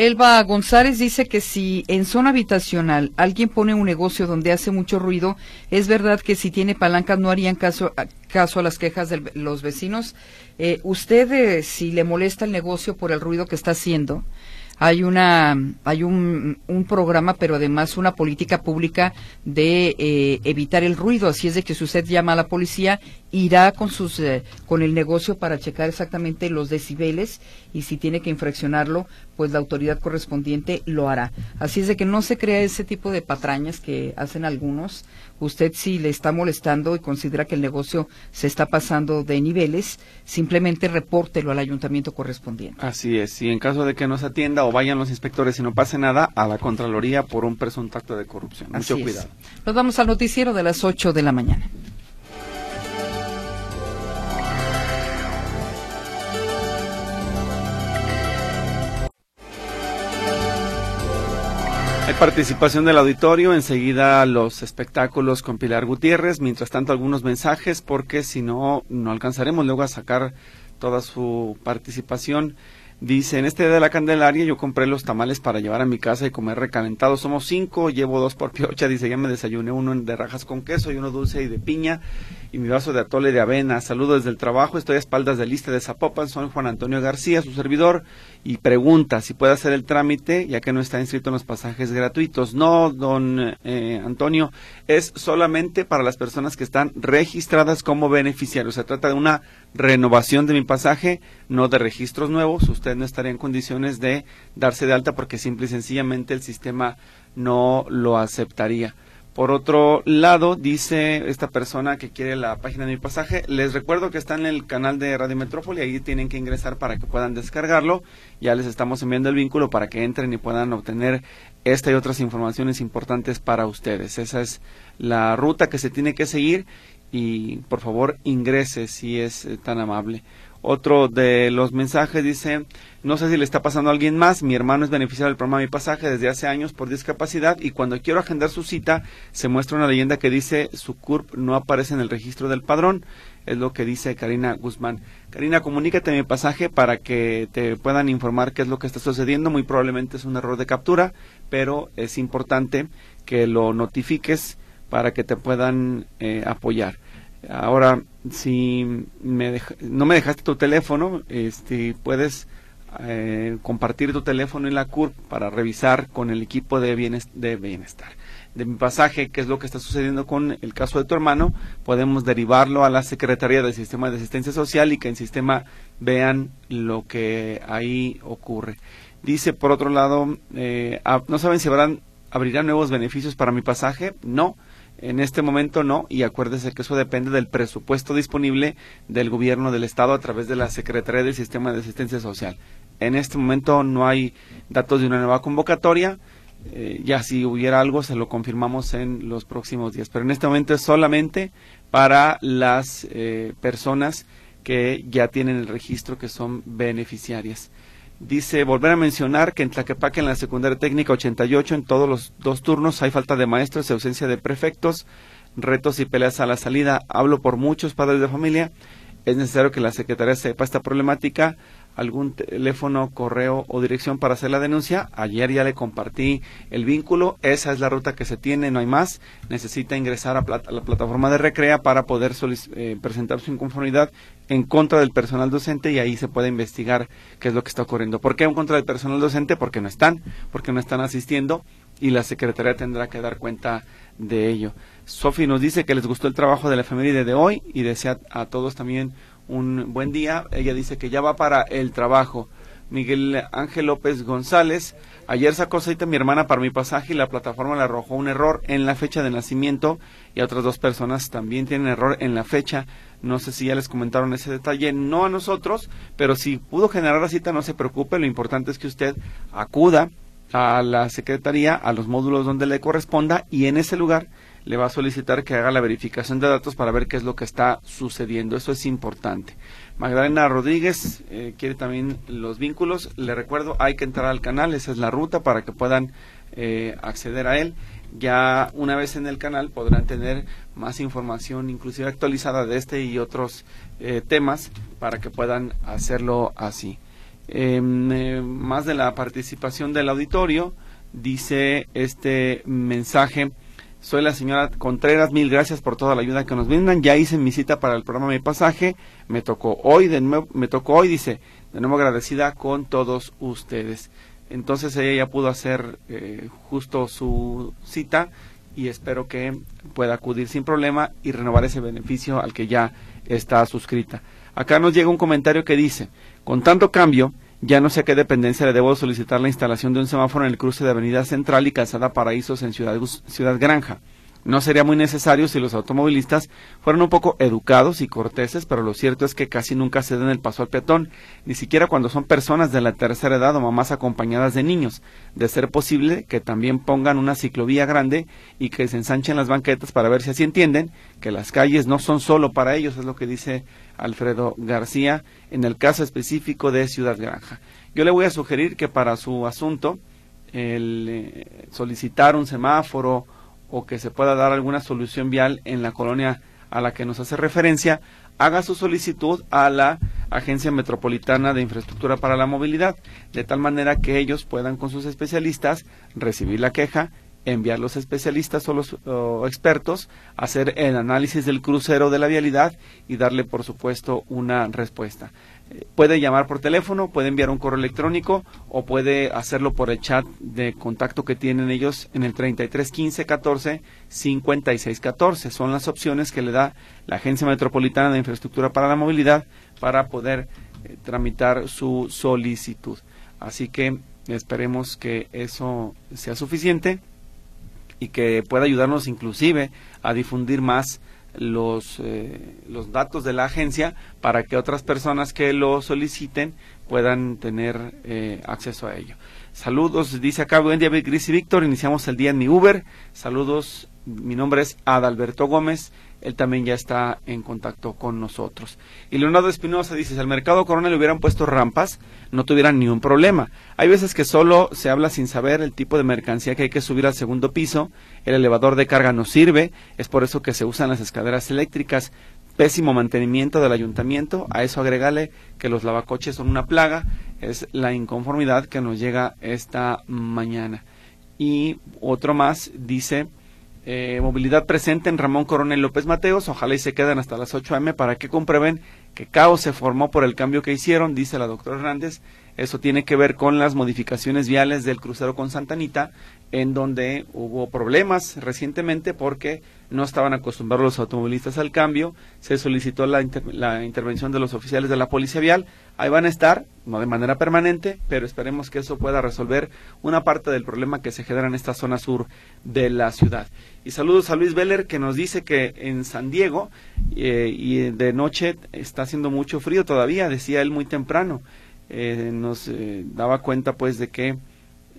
A: Elba González dice que si en zona habitacional alguien pone un negocio donde hace mucho ruido, es verdad que si tiene palancas no harían caso, caso a las quejas de los vecinos. Eh, usted, si le molesta el negocio por el ruido que está haciendo, hay una hay un, un, programa pero además una política pública de eh, evitar el ruido así es de que si usted llama a la policía irá con sus eh, con el negocio para checar exactamente los decibeles y si tiene que infraccionarlo pues la autoridad correspondiente lo hará así es de que no se crea ese tipo de patrañas que hacen algunos usted si le está molestando y considera que el negocio se está pasando de niveles, simplemente repórtelo al ayuntamiento correspondiente.
B: Así es, y en caso de que no se atienda o vayan los inspectores y no pase nada, a la Contraloría por un presunto acto de corrupción. Mucho cuidado.
A: Nos vamos al noticiero de las 8 de la mañana.
B: Hay participación del auditorio, enseguida los espectáculos con Pilar Gutiérrez, mientras tanto algunos mensajes, porque si no, no alcanzaremos luego a sacar toda su participación. Dice, en este día de la Candelaria yo compré los tamales para llevar a mi casa y comer recalentados. Somos cinco, llevo dos por piocha. Dice, ya me desayuné uno de rajas con queso y uno dulce y de piña y mi vaso de atole de avena. Saludos desde el trabajo. Estoy a espaldas de lista de Zapopan. Soy Juan Antonio García, su servidor. Y pregunta si puede hacer el trámite, ya que no está inscrito en los pasajes gratuitos. No, don eh, Antonio, es solamente para las personas que están registradas como beneficiarios. Se trata de una renovación de mi pasaje, no de registros nuevos. Usted no estaría en condiciones de darse de alta porque simple y sencillamente el sistema no lo aceptaría. Por otro lado, dice esta persona que quiere la página de mi pasaje, les recuerdo que está en el canal de Radio Metrópoli, ahí tienen que ingresar para que puedan descargarlo. Ya les estamos enviando el vínculo para que entren y puedan obtener esta y otras informaciones importantes para ustedes. Esa es la ruta que se tiene que seguir y por favor ingrese si es eh, tan amable. Otro de los mensajes dice, no sé si le está pasando a alguien más, mi hermano es beneficiario del programa Mi Pasaje desde hace años por discapacidad y cuando quiero agendar su cita se muestra una leyenda que dice su CURP no aparece en el registro del padrón, es lo que dice Karina Guzmán. Karina, comunícate mi pasaje para que te puedan informar qué es lo que está sucediendo, muy probablemente es un error de captura, pero es importante que lo notifiques para que te puedan eh, apoyar. Ahora, si me no me dejaste tu teléfono, este, puedes eh, compartir tu teléfono en la CURP para revisar con el equipo de, de bienestar. De mi pasaje, qué es lo que está sucediendo con el caso de tu hermano, podemos derivarlo a la Secretaría del Sistema de Asistencia Social y que en sistema vean lo que ahí ocurre. Dice, por otro lado, eh, ¿no saben si habrán, abrirán nuevos beneficios para mi pasaje? No en este momento no, y acuérdese que eso depende del presupuesto disponible del gobierno del Estado a través de la Secretaría del Sistema de Asistencia Social. En este momento no hay datos de una nueva convocatoria. Eh, ya si hubiera algo se lo confirmamos en los próximos días. Pero en este momento es solamente para las eh, personas que ya tienen el registro que son beneficiarias. Dice, volver a mencionar que en Tlaquepaque, en la secundaria técnica 88, en todos los dos turnos hay falta de maestros y ausencia de prefectos, retos y peleas a la salida. Hablo por muchos padres de familia. Es necesario que la Secretaría sepa esta problemática algún teléfono, correo o dirección para hacer la denuncia. Ayer ya le compartí el vínculo. Esa es la ruta que se tiene, no hay más. Necesita ingresar a, la plataforma de Recrea para poder eh, presentar su inconformidad en contra del personal docente y ahí se puede investigar qué es lo que está ocurriendo. ¿Por qué en contra del personal docente? Porque no están, porque no están asistiendo y la Secretaría tendrá que dar cuenta de ello. Sofi nos dice que les gustó el trabajo de la familia de hoy y desea a todos también un buen día. Ella dice que ya va para el trabajo. Miguel Ángel López González, ayer sacó cita mi hermana para mi pasaje y la plataforma le arrojó un error en la fecha de nacimiento y otras dos personas también tienen error en la fecha. No sé si ya les comentaron ese detalle, no a nosotros, pero si pudo generar la cita, no se preocupe, lo importante es que usted acuda a la secretaría, a los módulos donde le corresponda y en ese lugar le va a solicitar que haga la verificación de datos para ver qué es lo que está sucediendo. Eso es importante. Magdalena Rodríguez eh, quiere también los vínculos. Le recuerdo, hay que entrar al canal, esa es la ruta para que puedan eh, acceder a él. Ya una vez en el canal podrán tener más información, inclusive actualizada de este y otros eh, temas, para que puedan hacerlo así. Em, más de la participación del auditorio, dice este mensaje soy la señora Contreras, mil gracias por toda la ayuda que nos brindan. Ya hice mi cita para el programa Mi Pasaje, me tocó hoy, de nuevo, me tocó hoy, dice, de nuevo agradecida con todos ustedes. Entonces ella ya pudo hacer eh, justo su cita y espero que pueda acudir sin problema y renovar ese beneficio al que ya está suscrita. Acá nos llega un comentario que dice, con tanto cambio, ya no sé a qué dependencia le debo solicitar la instalación de un semáforo en el cruce de Avenida Central y Calzada Paraísos en Ciudad, Ciudad Granja. No sería muy necesario si los automovilistas fueran un poco educados y corteses, pero lo cierto es que casi nunca se den el paso al peatón, ni siquiera cuando son personas de la tercera edad o mamás acompañadas de niños. De ser posible, que también pongan una ciclovía grande y que se ensanchen las banquetas para ver si así entienden que las calles no son solo para ellos, es lo que dice Alfredo García en el caso específico de Ciudad Granja. Yo le voy a sugerir que para su asunto, el eh, solicitar un semáforo, o que se pueda dar alguna solución vial en la colonia a la que nos hace referencia, haga su solicitud a la Agencia Metropolitana de Infraestructura para la Movilidad, de tal manera que ellos puedan con sus especialistas recibir la queja enviar los especialistas o los expertos, hacer el análisis del crucero de la vialidad y darle, por supuesto, una respuesta. Eh, puede llamar por teléfono, puede enviar un correo electrónico o puede hacerlo por el chat de contacto que tienen ellos en el 33 15 14 56 14. Son las opciones que le da la Agencia Metropolitana de Infraestructura para la Movilidad para poder eh, tramitar su solicitud. Así que esperemos que eso sea suficiente y que pueda ayudarnos inclusive a difundir más los, eh, los datos de la agencia para que otras personas que lo soliciten puedan tener eh, acceso a ello. Saludos, dice acá, buen día, Gris y Víctor, iniciamos el día en mi Uber. Saludos, mi nombre es Adalberto Gómez él también ya está en contacto con nosotros. Y Leonardo Espinosa dice, si al mercado Corona le hubieran puesto rampas, no tuvieran ni un problema. Hay veces que solo se habla sin saber el tipo de mercancía que hay que subir al segundo piso, el elevador de carga no sirve, es por eso que se usan las escaleras eléctricas, pésimo mantenimiento del ayuntamiento, a eso agregale que los lavacoches son una plaga, es la inconformidad que nos llega esta mañana. Y otro más dice, eh, movilidad presente en Ramón Coronel López Mateos. Ojalá y se queden hasta las 8 am para que comprueben que caos se formó por el cambio que hicieron, dice la doctora Hernández. Eso tiene que ver con las modificaciones viales del crucero con Santanita, en donde hubo problemas recientemente porque no estaban acostumbrados los automovilistas al cambio. Se solicitó la, la intervención de los oficiales de la Policía Vial. Ahí van a estar, no de manera permanente, pero esperemos que eso pueda resolver una parte del problema que se genera en esta zona sur de la ciudad. Y saludos a Luis Veller que nos dice que en San Diego eh, y de noche está haciendo mucho frío todavía, decía él muy temprano. Eh, nos eh, daba cuenta pues de que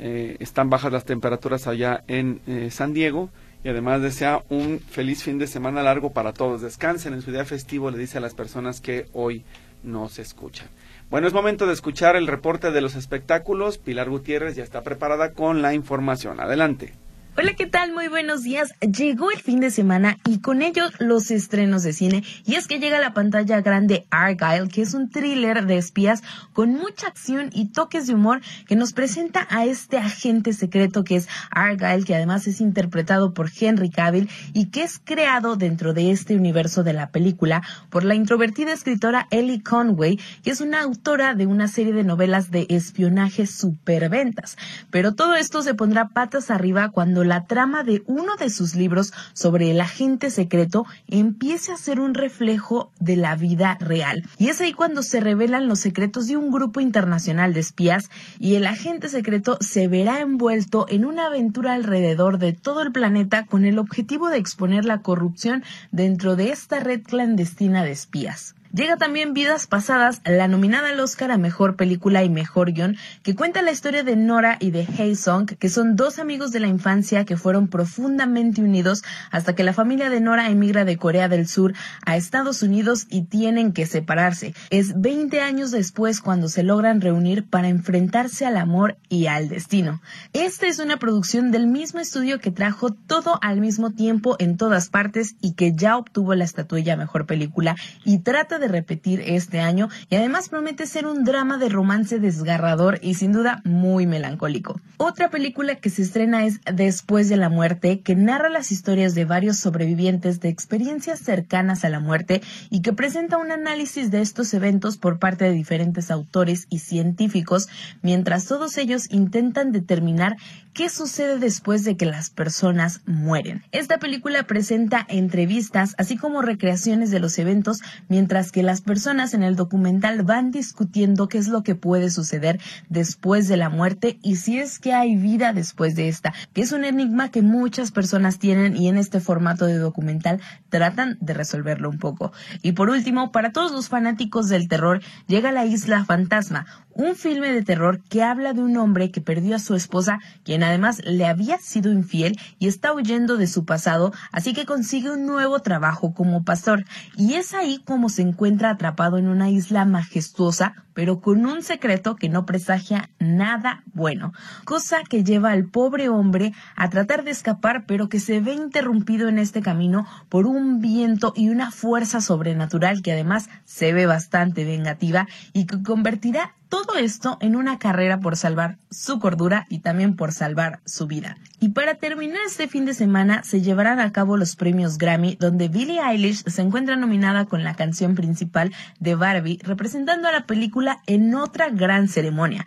B: están bajas las temperaturas allá en San Diego y además desea un feliz fin de semana largo para todos. Descansen en su día festivo, le dice a las personas que hoy nos escuchan. Bueno, es momento de escuchar el reporte de los espectáculos. Pilar Gutiérrez ya está preparada con la información. Adelante.
L: Hola, ¿qué tal? Muy buenos días. Llegó el fin de semana y con ello los estrenos de cine. Y es que llega a la pantalla grande Argyle, que es un thriller de espías con mucha acción y toques de humor que nos presenta a este agente secreto que es Argyle, que además es interpretado por Henry Cavill y que es creado dentro de este universo de la película por la introvertida escritora Ellie Conway, que es una autora de una serie de novelas de espionaje superventas. Pero todo esto se pondrá patas arriba cuando la trama de uno de sus libros sobre el agente secreto empiece a ser un reflejo de la vida real. Y es ahí cuando se revelan los secretos de un grupo internacional de espías y el agente secreto se verá envuelto en una aventura alrededor de todo el planeta con el objetivo de exponer la corrupción dentro de esta red clandestina de espías. Llega también Vidas Pasadas, la nominada al Oscar a Mejor Película y Mejor Guión, que cuenta la historia de Nora y de Hae Song, que son dos amigos de la infancia que fueron profundamente unidos hasta que la familia de Nora emigra de Corea del Sur a Estados Unidos y tienen que separarse. Es 20 años después cuando se logran reunir para enfrentarse al amor y al destino. Esta es una producción del mismo estudio que trajo todo al mismo tiempo en todas partes y que ya obtuvo la estatuilla Mejor Película y trata de repetir este año y además promete ser un drama de romance desgarrador y sin duda muy melancólico. Otra película que se estrena es Después de la muerte, que narra las historias de varios sobrevivientes de experiencias cercanas a la muerte y que presenta un análisis de estos eventos por parte de diferentes autores y científicos, mientras todos ellos intentan determinar qué sucede después de que las personas mueren. Esta película presenta entrevistas así como recreaciones de los eventos mientras que las personas en el documental van discutiendo qué es lo que puede suceder después de la muerte y si es que hay vida después de esta, que es un enigma que muchas personas tienen y en este formato de documental tratan de resolverlo un poco. Y por último, para todos los fanáticos del terror, llega La Isla Fantasma, un filme de terror que habla de un hombre que perdió a su esposa, quien además le había sido infiel y está huyendo de su pasado, así que consigue un nuevo trabajo como pastor. Y es ahí como se encuentra atrapado en una isla majestuosa, pero con un secreto que no presagia nada bueno, cosa que lleva al pobre hombre a tratar de escapar, pero que se ve interrumpido en este camino por un viento y una fuerza sobrenatural que además se ve bastante vengativa y que convertirá todo esto en una carrera por salvar su cordura y también por salvar su vida. Y para terminar este fin de semana se llevarán a cabo los premios Grammy donde Billie Eilish se encuentra nominada con la canción principal de Barbie representando a la película en otra gran ceremonia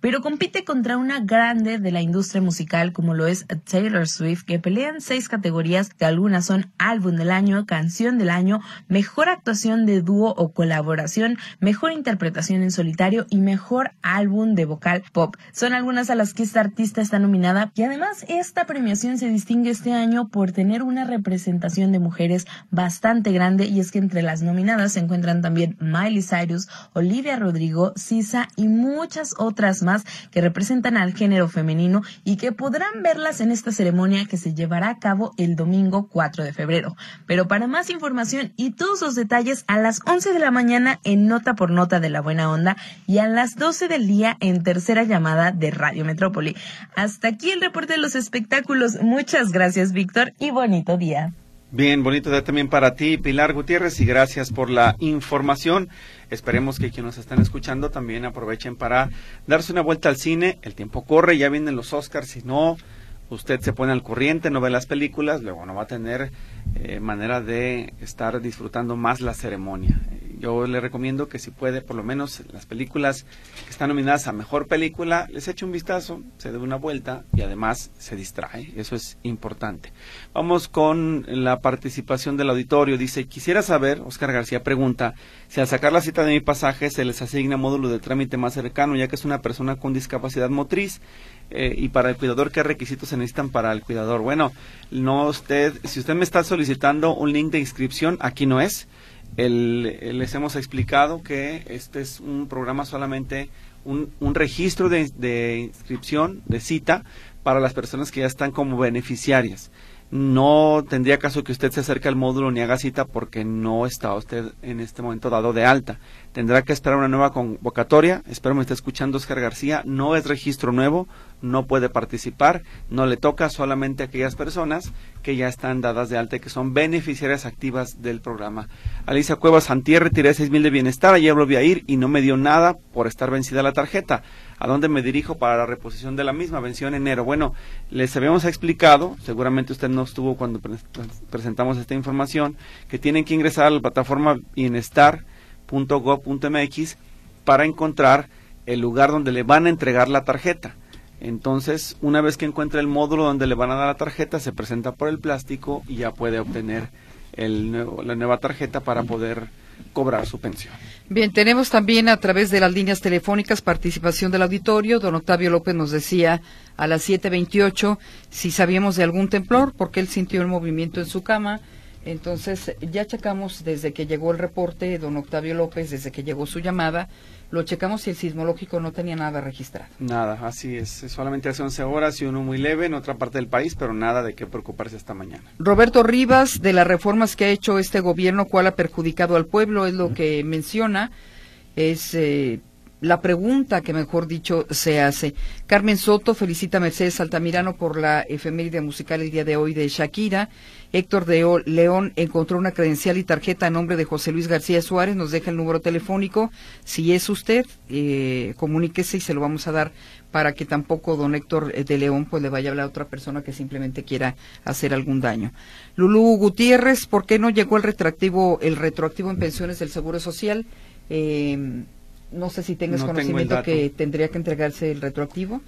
L: pero compite contra una grande de la industria musical como lo es Taylor Swift, que pelean seis categorías, que algunas son álbum del año, canción del año, mejor actuación de dúo o colaboración, mejor interpretación en solitario y mejor álbum de vocal pop. Son algunas a las que esta artista está nominada y además esta premiación se distingue este año por tener una representación de mujeres bastante grande y es que entre las nominadas se encuentran también Miley Cyrus, Olivia Rodrigo, Sisa y muchas otras más que representan al género femenino y que podrán verlas en esta ceremonia que se llevará a cabo el domingo 4 de febrero. Pero para más información y todos los detalles a las 11 de la mañana en Nota por Nota de la Buena Onda y a las 12 del día en tercera llamada de Radio Metrópoli. Hasta aquí el reporte de los espectáculos. Muchas gracias, Víctor, y bonito día.
B: Bien, bonito día también para ti, Pilar Gutiérrez, y gracias por la información. Esperemos que quienes nos están escuchando también aprovechen para darse una vuelta al cine. El tiempo corre, ya vienen los Oscars, si no, usted se pone al corriente, no ve las películas, luego no va a tener eh, manera de estar disfrutando más la ceremonia yo le recomiendo que si puede, por lo menos las películas que están nominadas a mejor película, les eche un vistazo, se dé una vuelta y además se distrae. Eso es importante. Vamos con la participación del auditorio. Dice, quisiera saber, Oscar García pregunta, si al sacar la cita de mi pasaje se les asigna módulo de trámite más cercano, ya que es una persona con discapacidad motriz. Eh, y para el cuidador, ¿qué requisitos se necesitan para el cuidador? Bueno, no usted, si usted me está solicitando un link de inscripción, aquí no es el, les hemos explicado que este es un programa solamente, un, un registro de, de, inscripción, de cita, para las personas que ya están como beneficiarias no tendría caso que usted se acerque al módulo ni haga cita porque no está usted en este momento dado de alta. Tendrá que esperar una nueva convocatoria. Espero me esté escuchando Oscar García. No es registro nuevo, no puede participar, no le toca solamente a aquellas personas que ya están dadas de alta y que son beneficiarias activas del programa. Alicia Cuevas Antier retiré seis mil de bienestar, ayer volví a ir y no me dio nada por estar vencida la tarjeta a dónde me dirijo para la reposición de la misma, venció en enero. Bueno, les habíamos explicado, seguramente usted no estuvo cuando presentamos esta información, que tienen que ingresar a la plataforma bienestar.gov.mx para encontrar el lugar donde le van a entregar la tarjeta. Entonces, una vez que encuentre el módulo donde le van a dar la tarjeta, se presenta por el plástico y ya puede obtener el la nueva tarjeta para poder cobrar su pensión.
A: Bien, tenemos también a través de las líneas telefónicas participación del auditorio. Don Octavio López nos decía a las 7.28 si sabíamos de algún temblor, porque él sintió el movimiento en su cama. Entonces, ya checamos desde que llegó el reporte, don Octavio López, desde que llegó su llamada, lo checamos y el sismológico no tenía nada registrado.
B: Nada, así es. Solamente hace 11 horas y uno muy leve en otra parte del país, pero nada de qué preocuparse esta mañana.
A: Roberto Rivas, de las reformas que ha hecho este gobierno, ¿cuál ha perjudicado al pueblo? Es lo que menciona. Es eh, la pregunta que, mejor dicho, se hace. Carmen Soto felicita a Mercedes Altamirano por la efeméride musical el día de hoy de Shakira. Héctor de León encontró una credencial y tarjeta a nombre de José Luis García Suárez. Nos deja el número telefónico. Si es usted, eh, comuníquese y se lo vamos a dar para que tampoco don Héctor de León pues le vaya a hablar a otra persona que simplemente quiera hacer algún daño. Lulú Gutiérrez, ¿por qué no llegó el retroactivo, el retroactivo en pensiones del Seguro Social? Eh, no sé si tengas conocimiento que tendría que entregarse el retroactivo,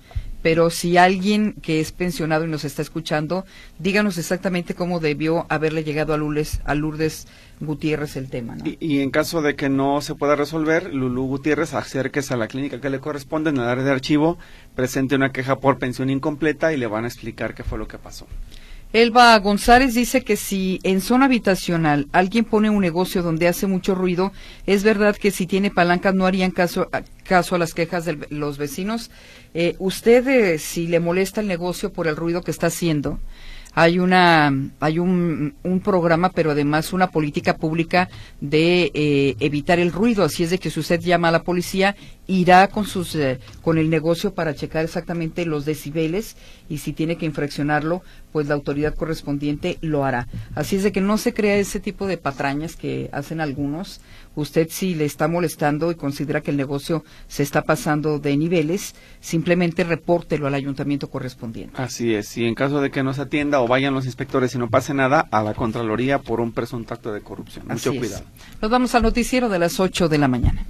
A: pero si alguien que es pensionado y nos está escuchando, díganos exactamente cómo debió haberle llegado a Lourdes, a Lourdes Gutiérrez el tema.
B: Y, en caso de que no se pueda resolver, Lulú Gutiérrez acérquese a la clínica que le corresponde en el área de archivo, presente una queja por pensión incompleta y le van a explicar qué fue lo que pasó.
A: Elba González dice que si en zona habitacional alguien pone un negocio donde hace mucho ruido, es verdad que si tiene palancas no harían caso, caso a las quejas de los vecinos. Eh, usted, si le molesta el negocio por el ruido que está haciendo, hay una hay un, un, programa pero además una política pública de eh, evitar el ruido. Así es de que si usted llama a la policía irá con sus eh, con el negocio para checar exactamente los decibeles y si tiene que infraccionarlo pues la autoridad correspondiente lo hará. Así es de que no se crea ese tipo de patrañas que hacen algunos usted si le está molestando y considera que el negocio se está pasando de niveles, simplemente repórtelo al ayuntamiento correspondiente.
B: Así es, y en caso de que no se atienda o vayan los inspectores y no pase nada, a la Contraloría por un presunto acto de corrupción. Mucho cuidado.
A: Nos vamos al noticiero de las 8 de la mañana.